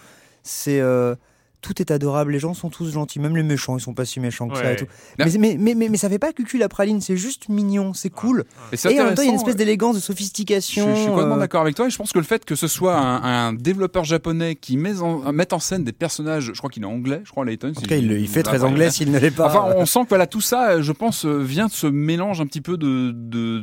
C'est euh, tout est adorable. Les gens sont tous gentils, même les méchants, ils sont pas si méchants que ça et tout. Mais, mais, mais, mais, mais ça fait pas cucul la praline. C'est juste mignon, c'est cool. Et, Et en même temps, il y a une espèce ouais. d'élégance, de sophistication. je suis complètement euh, d'accord avec toi et je pense que le fait que ce soit un, un développeur japonais qui met en, met en scène des personnages, je crois qu'il est anglais, je crois Layton. En tout cas, il, il fait très anglais s'il ne l'est pas. Enfin, on sent que voilà tout ça, euh, je pense, euh, vient de ce mélange un petit peu de de-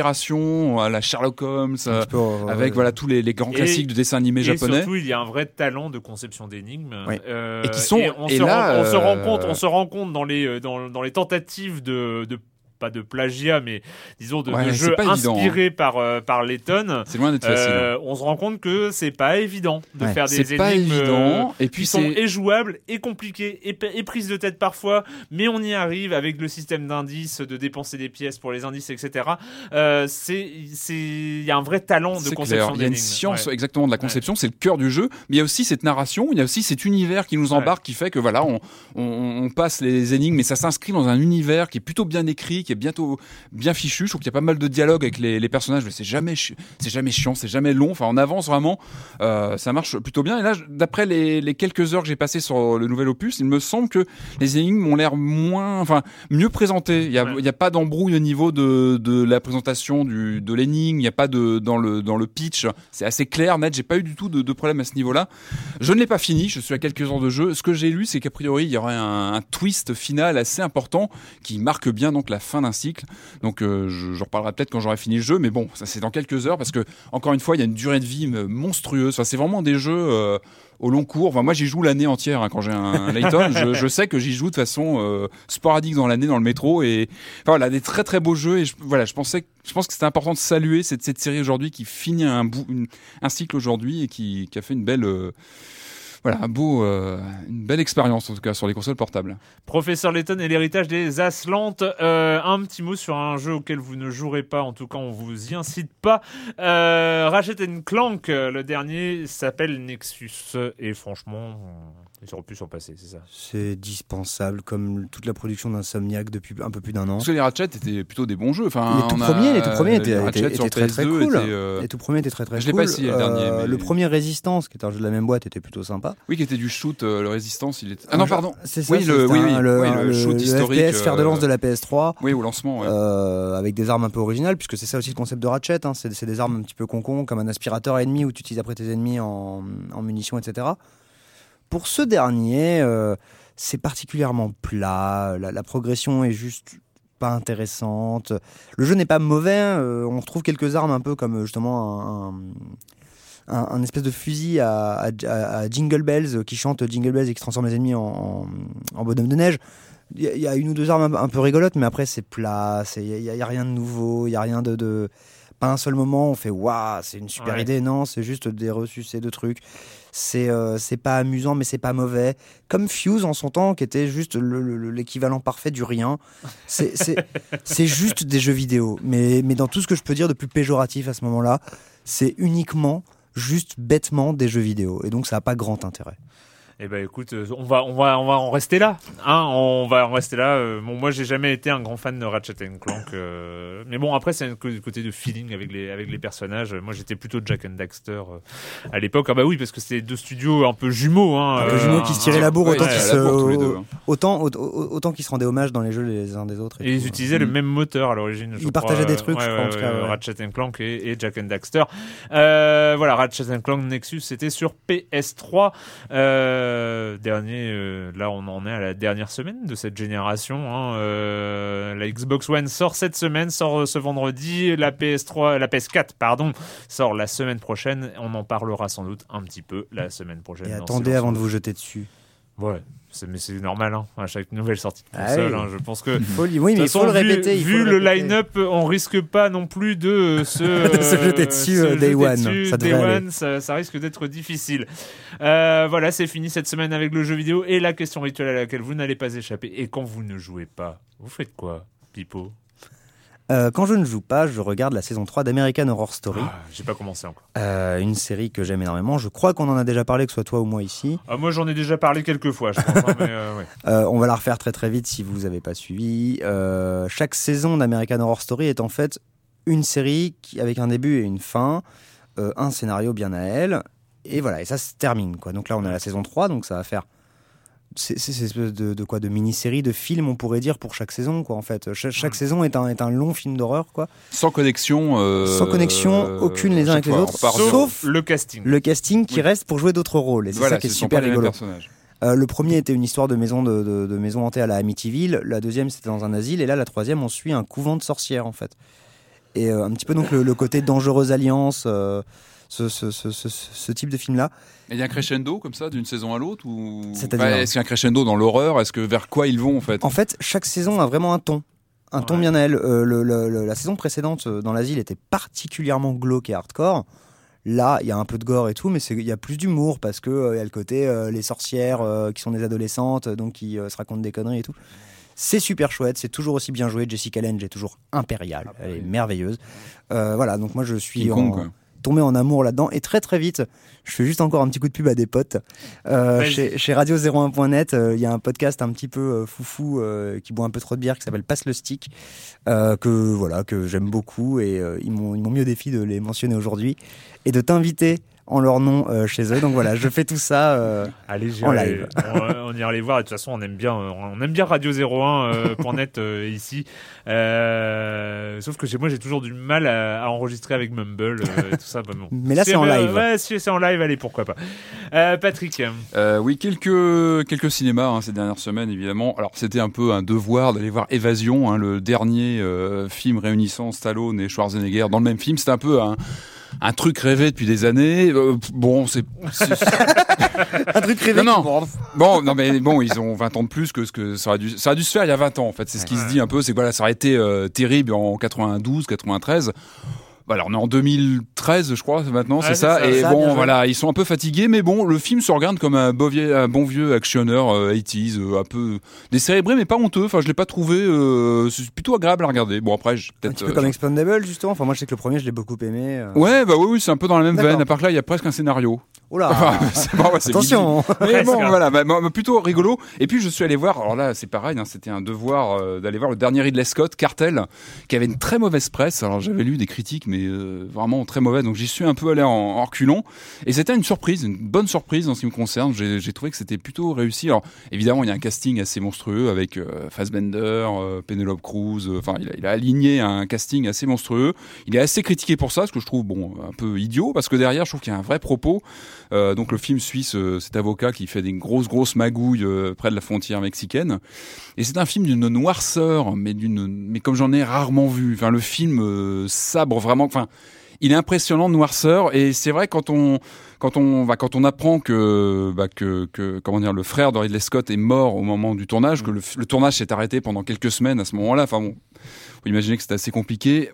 d'inspiration à la Sherlock Holmes, euh, peu, euh, avec voilà tous les, les grands Et- classiques du dessin animé Et japonais. surtout, il y a un vrai talent de conception d'énigmes. Oui. Euh, Et qui sont- on, et se, là, rend, on se euh, rend compte, on se rend compte dans les euh, dans, dans les tentatives de, de pas de plagiat, mais disons de, Ouais, de jeux hein. inspirés par euh, par Letton. C'est loin d'être facile. Euh, on se rend compte que c'est pas évident de Ouais. faire des C'est pas énigmes euh, évident. Et qui puis sont c'est et jouables et compliquées et, et prises de tête parfois, mais on y arrive avec le système d'indices, de dépenser des pièces pour les indices, etc. Euh, c'est il y a un vrai talent de conception. Il y a une science Ouais. exactement de la conception, c'est le cœur du jeu. Mais il y a aussi cette narration, il y a aussi cet univers qui nous embarque, qui fait que voilà, on, on, on passe les énigmes, mais ça s'inscrit dans un univers qui est plutôt bien écrit, qui est bientôt bien fichu. Je trouve qu'il y a pas mal de dialogue avec les, les personnages, mais c'est jamais, chi- c'est jamais chiant, c'est jamais long. Enfin, on avance vraiment, euh, ça marche plutôt bien. Et là, d'après les, les quelques heures que j'ai passées sur le nouvel opus, il me semble que les énigmes ont l'air moins, enfin, mieux présentées. Il y a, Ouais. pas d'embrouille au niveau de, de la présentation du, de l'énigme. Il n'y a pas de dans le dans le pitch. C'est assez clair, net. J'ai pas eu du tout de, de problème à ce niveau-là. Je ne l'ai pas fini. Je suis à quelques heures de jeu. Ce que j'ai lu, c'est qu'a priori, il y aurait un, un twist final assez important qui marque bien donc la fin d'un cycle. Donc, euh, je- reparlerai peut-être quand j'aurai fini le jeu. Mais bon, ça c'est dans quelques heures parce que encore une fois, il y a une durée de vie monstrueuse. Enfin, c'est vraiment des jeux. euh, au long cours, enfin, moi j'y joue l'année entière hein, quand j'ai un Layton. je, je sais que j'y joue de façon euh, sporadique dans l'année dans le métro et enfin, voilà des très très beaux jeux. Et je, voilà, je pensais, je pense que c'était important de saluer cette, cette série aujourd'hui qui finit un bout, une- un cycle aujourd'hui et qui, qui a fait une belle, voilà, un beau, euh, une belle expérience en tout cas sur les consoles portables. Professeur Layton et l'héritage des Aslantes. Euh, un petit mot sur un jeu auquel vous ne jouerez pas, en tout cas on vous y incite pas. Euh, Ratchet Clank, euh, le dernier s'appelle Nexus et franchement, ils auraient pu s'en passer, c'est ça. C'est dispensable comme toute la production d'Insomniac depuis un peu plus d'un an. Parce que les Ratchet étaient plutôt des bons jeux. Enfin, les tout a- premiers, les tout premiers étaient, très très PS2 cool. euh, Les tout premiers étaient très très je l'ai cool. pas essayé, le dernier, mais- Le premier Résistance, qui est un jeu de la même boîte, était plutôt sympa. Oui, qui était du shoot, euh, le Résistance, il était. Ah Un non, pardon. C'est ça, Oui, le, c'est oui, un- oui, le, oui, le, le- shoot le historique. FPS fer de lance euh, de la PS3. Oui, au lancement. ouais. euh, avec des armes un peu originales, puisque c'est ça aussi le concept de Ratchet. hein, c'est c'est des armes un petit peu concon, comme un aspirateur ennemi où tu utilises après tes ennemis en, en munitions, etc. Pour ce dernier, euh, c'est particulièrement plat. La, progression est juste pas intéressante. Le jeu n'est pas mauvais. euh, on retrouve quelques armes un peu comme justement un, espèce de fusil à, Jingle Bells euh, qui chante Jingle Bells et qui transforme les ennemis en, en, bonhomme de neige. Il y, a- une ou deux armes un, peu rigolotes, mais après c'est plat, il n'y a, rien de nouveau, il n'y a rien de- Pas un seul moment, on fait waouh, c'est une super Ouais. idée. Non, c'est juste des ressucés de trucs. C'est euh, c'est pas amusant, mais c'est pas mauvais. Comme Fuse en son temps, qui était juste le- le- l'équivalent parfait du rien. C'est- C'est c'est juste des jeux vidéo. Mais, mais dans tout ce que je peux dire de plus péjoratif à ce moment-là, c'est uniquement, juste bêtement des jeux vidéo. Et donc ça n'a pas grand intérêt. Eh ben écoute, euh, on va on va on va en rester là. Hein, on va en rester là. Euh, Bon, moi j'ai jamais été un grand fan de Ratchet Clank, euh, mais bon après c'est un côté de feeling avec les avec les personnages. Moi j'étais plutôt Jack and Daxter euh, à l'époque. Ah bah oui parce que c'était deux studios un peu jumeaux. Hein, Un peu euh, jumeaux qui se tiraient la bourre Ouais, autant ouais, qu'ils bourre se, hein. autant, autant, qu'ils se rendaient hommage dans les jeux les uns des autres. Et ils tout. utilisaient le Mm. même moteur à l'origine. je Ils crois. partageaient des trucs, je ouais, crois, en ouais, tout cas, ouais, ouais. Ratchet Clank et, et Jack and Daxter. Voilà, Ratchet Clank Nexus, c'était sur PS3. Euh, dernier, euh, là, on en est à la dernière semaine de cette génération. hein. Euh, la Xbox One sort cette semaine, sort euh, ce vendredi. La PS3, la PS4, pardon, sort la semaine prochaine. On en parlera sans doute un petit peu la semaine prochaine. Et attendez avant de vous jeter dessus. Ouais, c'est- mais c'est normal. Hein, à chaque nouvelle sortie de Ah console, oui. hein, je pense que. Faut, oui, mais il faut façon, le vu- répéter. Vu le line-up, on risque pas non plus de euh, se, De se jeter dessus, se euh, day jeter one. dessus, Ça day one, ça, ça risque d'être difficile. Euh, voilà, c'est fini cette semaine avec le jeu vidéo et la question rituelle à laquelle vous n'allez pas échapper. Et quand vous ne jouez pas, vous faites quoi, Pipo? Euh, quand je ne joue pas, je regarde la saison 3 d'American Horror Story. Ah, J'ai pas commencé encore. Euh, une série que j'aime énormément. Je crois qu'on en a déjà parlé, que ce soit toi ou moi ici. Ah, moi, j'en ai déjà parlé quelques fois, je pense. hein, mais, euh, ouais. On va la refaire très très vite si vous n'avez pas suivi. Chaque saison d'American Horror Story est en fait une série qui, avec un début et une fin, un scénario bien à elle, et voilà, et ça se termine. Quoi. Donc là, on à la saison 3, donc ça va faire. C'est c'est espèce de, de quoi De mini-série, de film, on pourrait dire, pour chaque saison, quoi, en fait. Cha- chaque saison est un, est un long film d'horreur, quoi. Sans connexion. euh, Sans connexion, aucune les uns avec les autres, sauf- le casting. Le casting qui Oui. reste pour jouer d'autres rôles, et c'est Voilà, ça qui est super rigolo. Euh, le premier était une histoire de maison de, de- de maison hantée à la Amityville. La deuxième c'était dans un asile et là la troisième on suit un couvent de sorcières en fait. Et euh, un petit peu donc le, le côté dangereuse alliance, euh, ce, ce- ce- ce- ce type de film là. Et il y a un crescendo comme ça d'une saison à l'autre ou Est-ce qu'il y a un crescendo dans l'horreur? Est-ce que vers quoi ils vont en fait? En fait chaque saison a vraiment un ton. Un ton Ouais. bien à elle. Euh, le- le- le- la saison précédente euh, dans l'asile était particulièrement glauque et hardcore. Là, il y a un peu de gore et tout, mais il y a plus d'humour parce que euh, y a le côté euh, les sorcières qui sont des adolescentes, donc qui se racontent des conneries et tout. C'est super chouette, c'est toujours aussi bien joué. Jessica Lange est toujours impériale, elle est merveilleuse. Voilà, donc moi je suis King Kong, en- quoi. Tombé en amour là-dedans et très très vite. Je fais juste encore un petit coup de pub à des potes. Euh, chez, chez Radio01.net, euh, il y a un podcast un petit peu euh, foufou qui boit un peu trop de bière qui s'appelle Passe le stick, que voilà que j'aime beaucoup et ils m'ont ils m'ont mis au défi de les mentionner aujourd'hui et de t'inviter en leur nom euh, chez eux. Donc voilà, je fais tout ça. euh, Allez, En live. on, on ira les voir. Et de toute façon, on aime bien, euh, on aime bien Radio 01 euh, point .net euh, ici. Euh, sauf que chez moi, j'ai toujours du mal à, à enregistrer avec Mumble euh, et tout ça. bah bon. Mais là, c'est en euh, live. Ouais, si c'est en live, allez, pourquoi pas. Euh, Patrick, Euh, oui, quelques quelques cinémas hein, ces dernières semaines évidemment. Alors c'était un peu un devoir d'aller voir Évasion, hein, le dernier euh, film réunissant Stallone et Schwarzenegger dans le même film. C'était un peu un un truc rêvé depuis des années. Euh, bon, c'est un truc rêvé. Non, non. Bon, non, mais bon, ils ont 20 ans de plus que ce que ça aurait dû, ça a dû se faire il y a 20 ans, en fait. C'est ce qui se dit un peu. C'est que voilà, ça aurait été euh, terrible en 92, 93. Voilà, on est en 2013, je crois, maintenant, Ouais, c'est ça. ça, Et ça, bon, joué. voilà, ils sont un peu fatigués, mais bon, le film se regarde comme un, beau vieux, un bon vieux actionneur euh, 80s, euh, un peu décérébré, mais pas honteux. Enfin, je l'ai pas trouvé. euh, c'est plutôt agréable à regarder. Bon, après, je- Un peut-être. petit peu euh, comme Expandable justement. Enfin moi je sais que le premier je l'ai beaucoup aimé. euh. Ouais, bah oui, oui, c'est un peu dans la même veine. À part que là, il y a presque un scénario. Oh là. Bon, ouais, Attention. Mais bon, voilà, bah, plutôt rigolo. Et puis je suis allé voir, alors là c'est pareil, hein, c'était un devoir euh, d'aller voir le dernier Ridley Scott, Cartel, qui avait une très mauvaise presse. Alors j'avais lu des critiques, mais euh, vraiment très mauvaises. Donc j'y suis un peu allé en, en reculons. Et c'était une surprise, une bonne surprise en ce qui me concerne. J'ai trouvé que c'était plutôt réussi. Alors évidemment, il y a un casting assez monstrueux avec euh, Fassbender, euh, Penelope Cruz. Enfin, il, a, il a aligné un casting assez monstrueux. Il est assez critiqué pour ça, ce que je trouve bon un peu idiot, parce que derrière, je trouve qu'il y a un vrai propos. Euh, donc le film suit ce- cet avocat qui fait des grosses grosses magouilles euh, près de la frontière mexicaine. Et c'est un film d'une noirceur, mais d'une mais comme j'en ai rarement vu. Enfin le film euh, sabre vraiment. Enfin il est impressionnant de noirceur et c'est vrai quand on quand on va quand on apprend que bah, que, que comment dire le frère de Ridley Scott est mort au moment du tournage, que le, le tournage s'est arrêté pendant quelques semaines à ce moment-là. Enfin bon, faut imaginer que c'était assez compliqué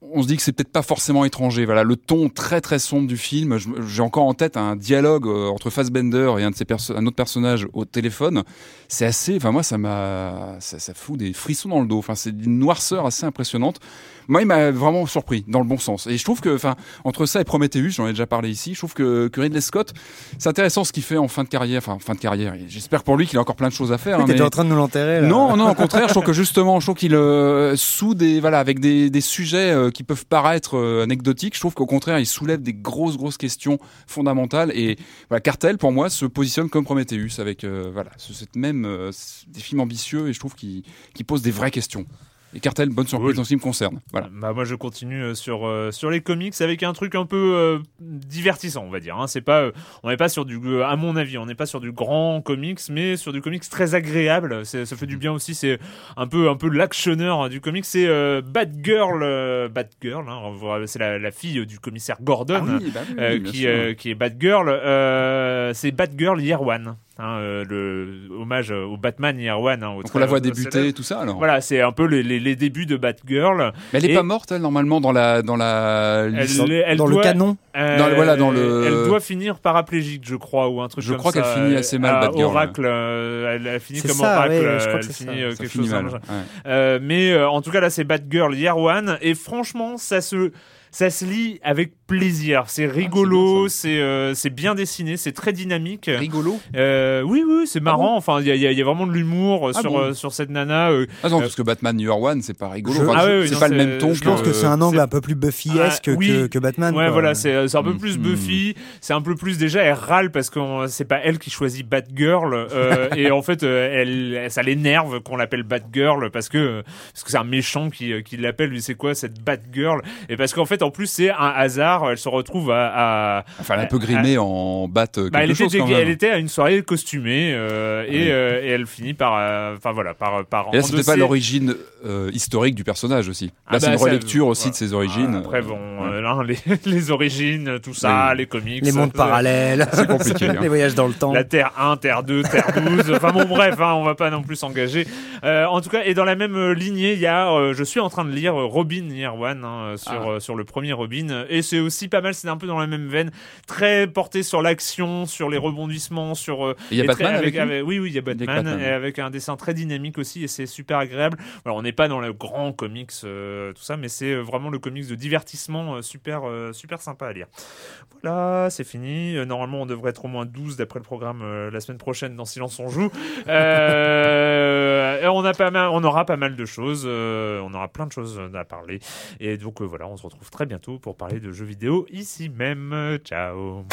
on se dit que c'est peut-être pas forcément étranger. Voilà, le ton très très sombre du film. J'ai encore en tête un dialogue euh, entre Fassbender et un de ses un autre personnage au téléphone. C'est assez. Enfin moi, ça m'a, ça, ça fout des frissons dans le dos. Enfin, c'est d'une noirceur assez impressionnante. Moi, il m'a vraiment surpris dans le bon sens. Et je trouve que, enfin, entre ça et Prometheus, j'en ai déjà parlé ici. Je trouve que, que Ridley Scott, c'est intéressant ce qu'il fait en fin de carrière. Enfin, en fin de carrière. J'espère pour lui qu'il a encore plein de choses à faire. Oui, hein, T'étais mais- en train de nous l'enterrer non, non, au contraire, je trouve que justement, je trouve qu'il euh, sous des voilà avec des, des sujets euh, qui peuvent paraître euh, anecdotiques, je trouve qu'au contraire, il soulève des grosses grosses questions fondamentales et voilà, Cartel pour moi se positionne comme Prometheus avec euh, voilà ce- cette même des films ambitieux et je trouve qu'il qu'il pose des vraies questions. Et Cartel, bonne surprise dans ce qui me concerne. Voilà. Bah moi je continue euh, sur euh, sur les comics avec un truc un peu euh, divertissant on va dire. Hein. C'est pas euh, on n'est pas sur du à mon avis on n'est pas sur du grand comics mais sur du comics très agréable. Ça fait du bien aussi. C'est un peu un peu l'actionneur du comics. C'est Batgirl euh, Batgirl. Hein, c'est la, la fille du commissaire Gordon. Ah oui, bah oui, qui, qui est Batgirl. Euh, c'est Batgirl Year One. Hein, euh, le hommage au Batman Year One. Hein, au Donc on la voit débuter célèbre. tout ça alors. Voilà, c'est un peu les, les, les débuts de Batgirl. Mais elle est Et- pas morte elle, normalement dans la dans la Elle, liste- elle Dans le canon. euh, Dans voilà, dans le- Elle doit finir paraplégique, je crois, ou un truc Je comme crois ça. qu'elle finit assez mal, À Batgirl. Oracle, euh, elle, elle finit comme ça, Oracle. ouais, je euh, crois que elle c'est finit ça. euh, ça quelque finit chose. mal. ouais. Euh, mais euh, en tout cas là c'est Batgirl Year One et franchement ça se ça se lit avec plaisir. C'est rigolo, bien, c'est euh, c'est bien dessiné, c'est très dynamique. Rigolo. Euh, oui oui c'est marrant. enfin il y a, il y a- il y a vraiment de l'humour Ah sur bon euh, sur cette nana. euh, Ah non, Euh, parce que Batman Year One, c'est pas rigolo. Enfin, Ah c'est oui, oui, c'est pas le même ton je pense que c'est un angle un peu plus Buffy-esque Ah, oui. que, que Batman. Ouais, quoi. voilà, c'est c'est un peu Mm. plus Mm. Buffy, c'est un peu plus déjà elle râle parce que euh, c'est pas elle qui choisit Batgirl euh, et en fait euh, elle, ça l'énerve qu'on l'appelle Batgirl parce que parce que c'est un méchant qui euh, qui l'appelle lui c'est quoi cette Batgirl? Et parce qu'en fait en plus c'est un hasard, elle se retrouve à, à Enfin, elle est un peu grimée en bat quelque bah, elle, était chose quand déguisée- même. elle était à une soirée costumée euh, et, Oui. euh, et elle finit par euh, enfin voilà par par Et là, c'était pas l'origine euh, historique du personnage aussi. Là, Ah c'est bah, une ça, relecture aussi voilà. de ses origines. Ah, Après, bon, Ouais. euh, là, les, les origines, tout ça, Oui. les comics. Les mondes parallèles. C'est compliqué, hein. Les voyages dans le temps. La Terre 1, Terre 2, Terre 12. Enfin bon, bref, hein, on va pas non plus s'engager. Euh, en tout cas, et dans la même lignée, il y a, euh, je suis en train de lire Robin Year One hein, sur, Ah. euh, sur le premier Robin. Et c'est aussi pas mal, c'est un peu dans la même veine. Très porté sur l'action, sur les rebondissements, sur. euh, il y a Batman très- avec, lui Oui, oui, il y a Batman, Batman. et avec un dessin très dynamique aussi, et c'est super agréable. On n'est pas dans le grand comics, euh, tout ça, mais c'est euh, vraiment le comics de divertissement euh, super, euh, super sympa à lire. Voilà, c'est fini. Normalement, on devrait être au moins 12 d'après le programme la semaine prochaine dans Silence on joue. On, a pas mal, on aura pas mal de choses, on aura plein de choses à parler. Et donc voilà, on se retrouve très bientôt pour parler de jeux ici même. Ciao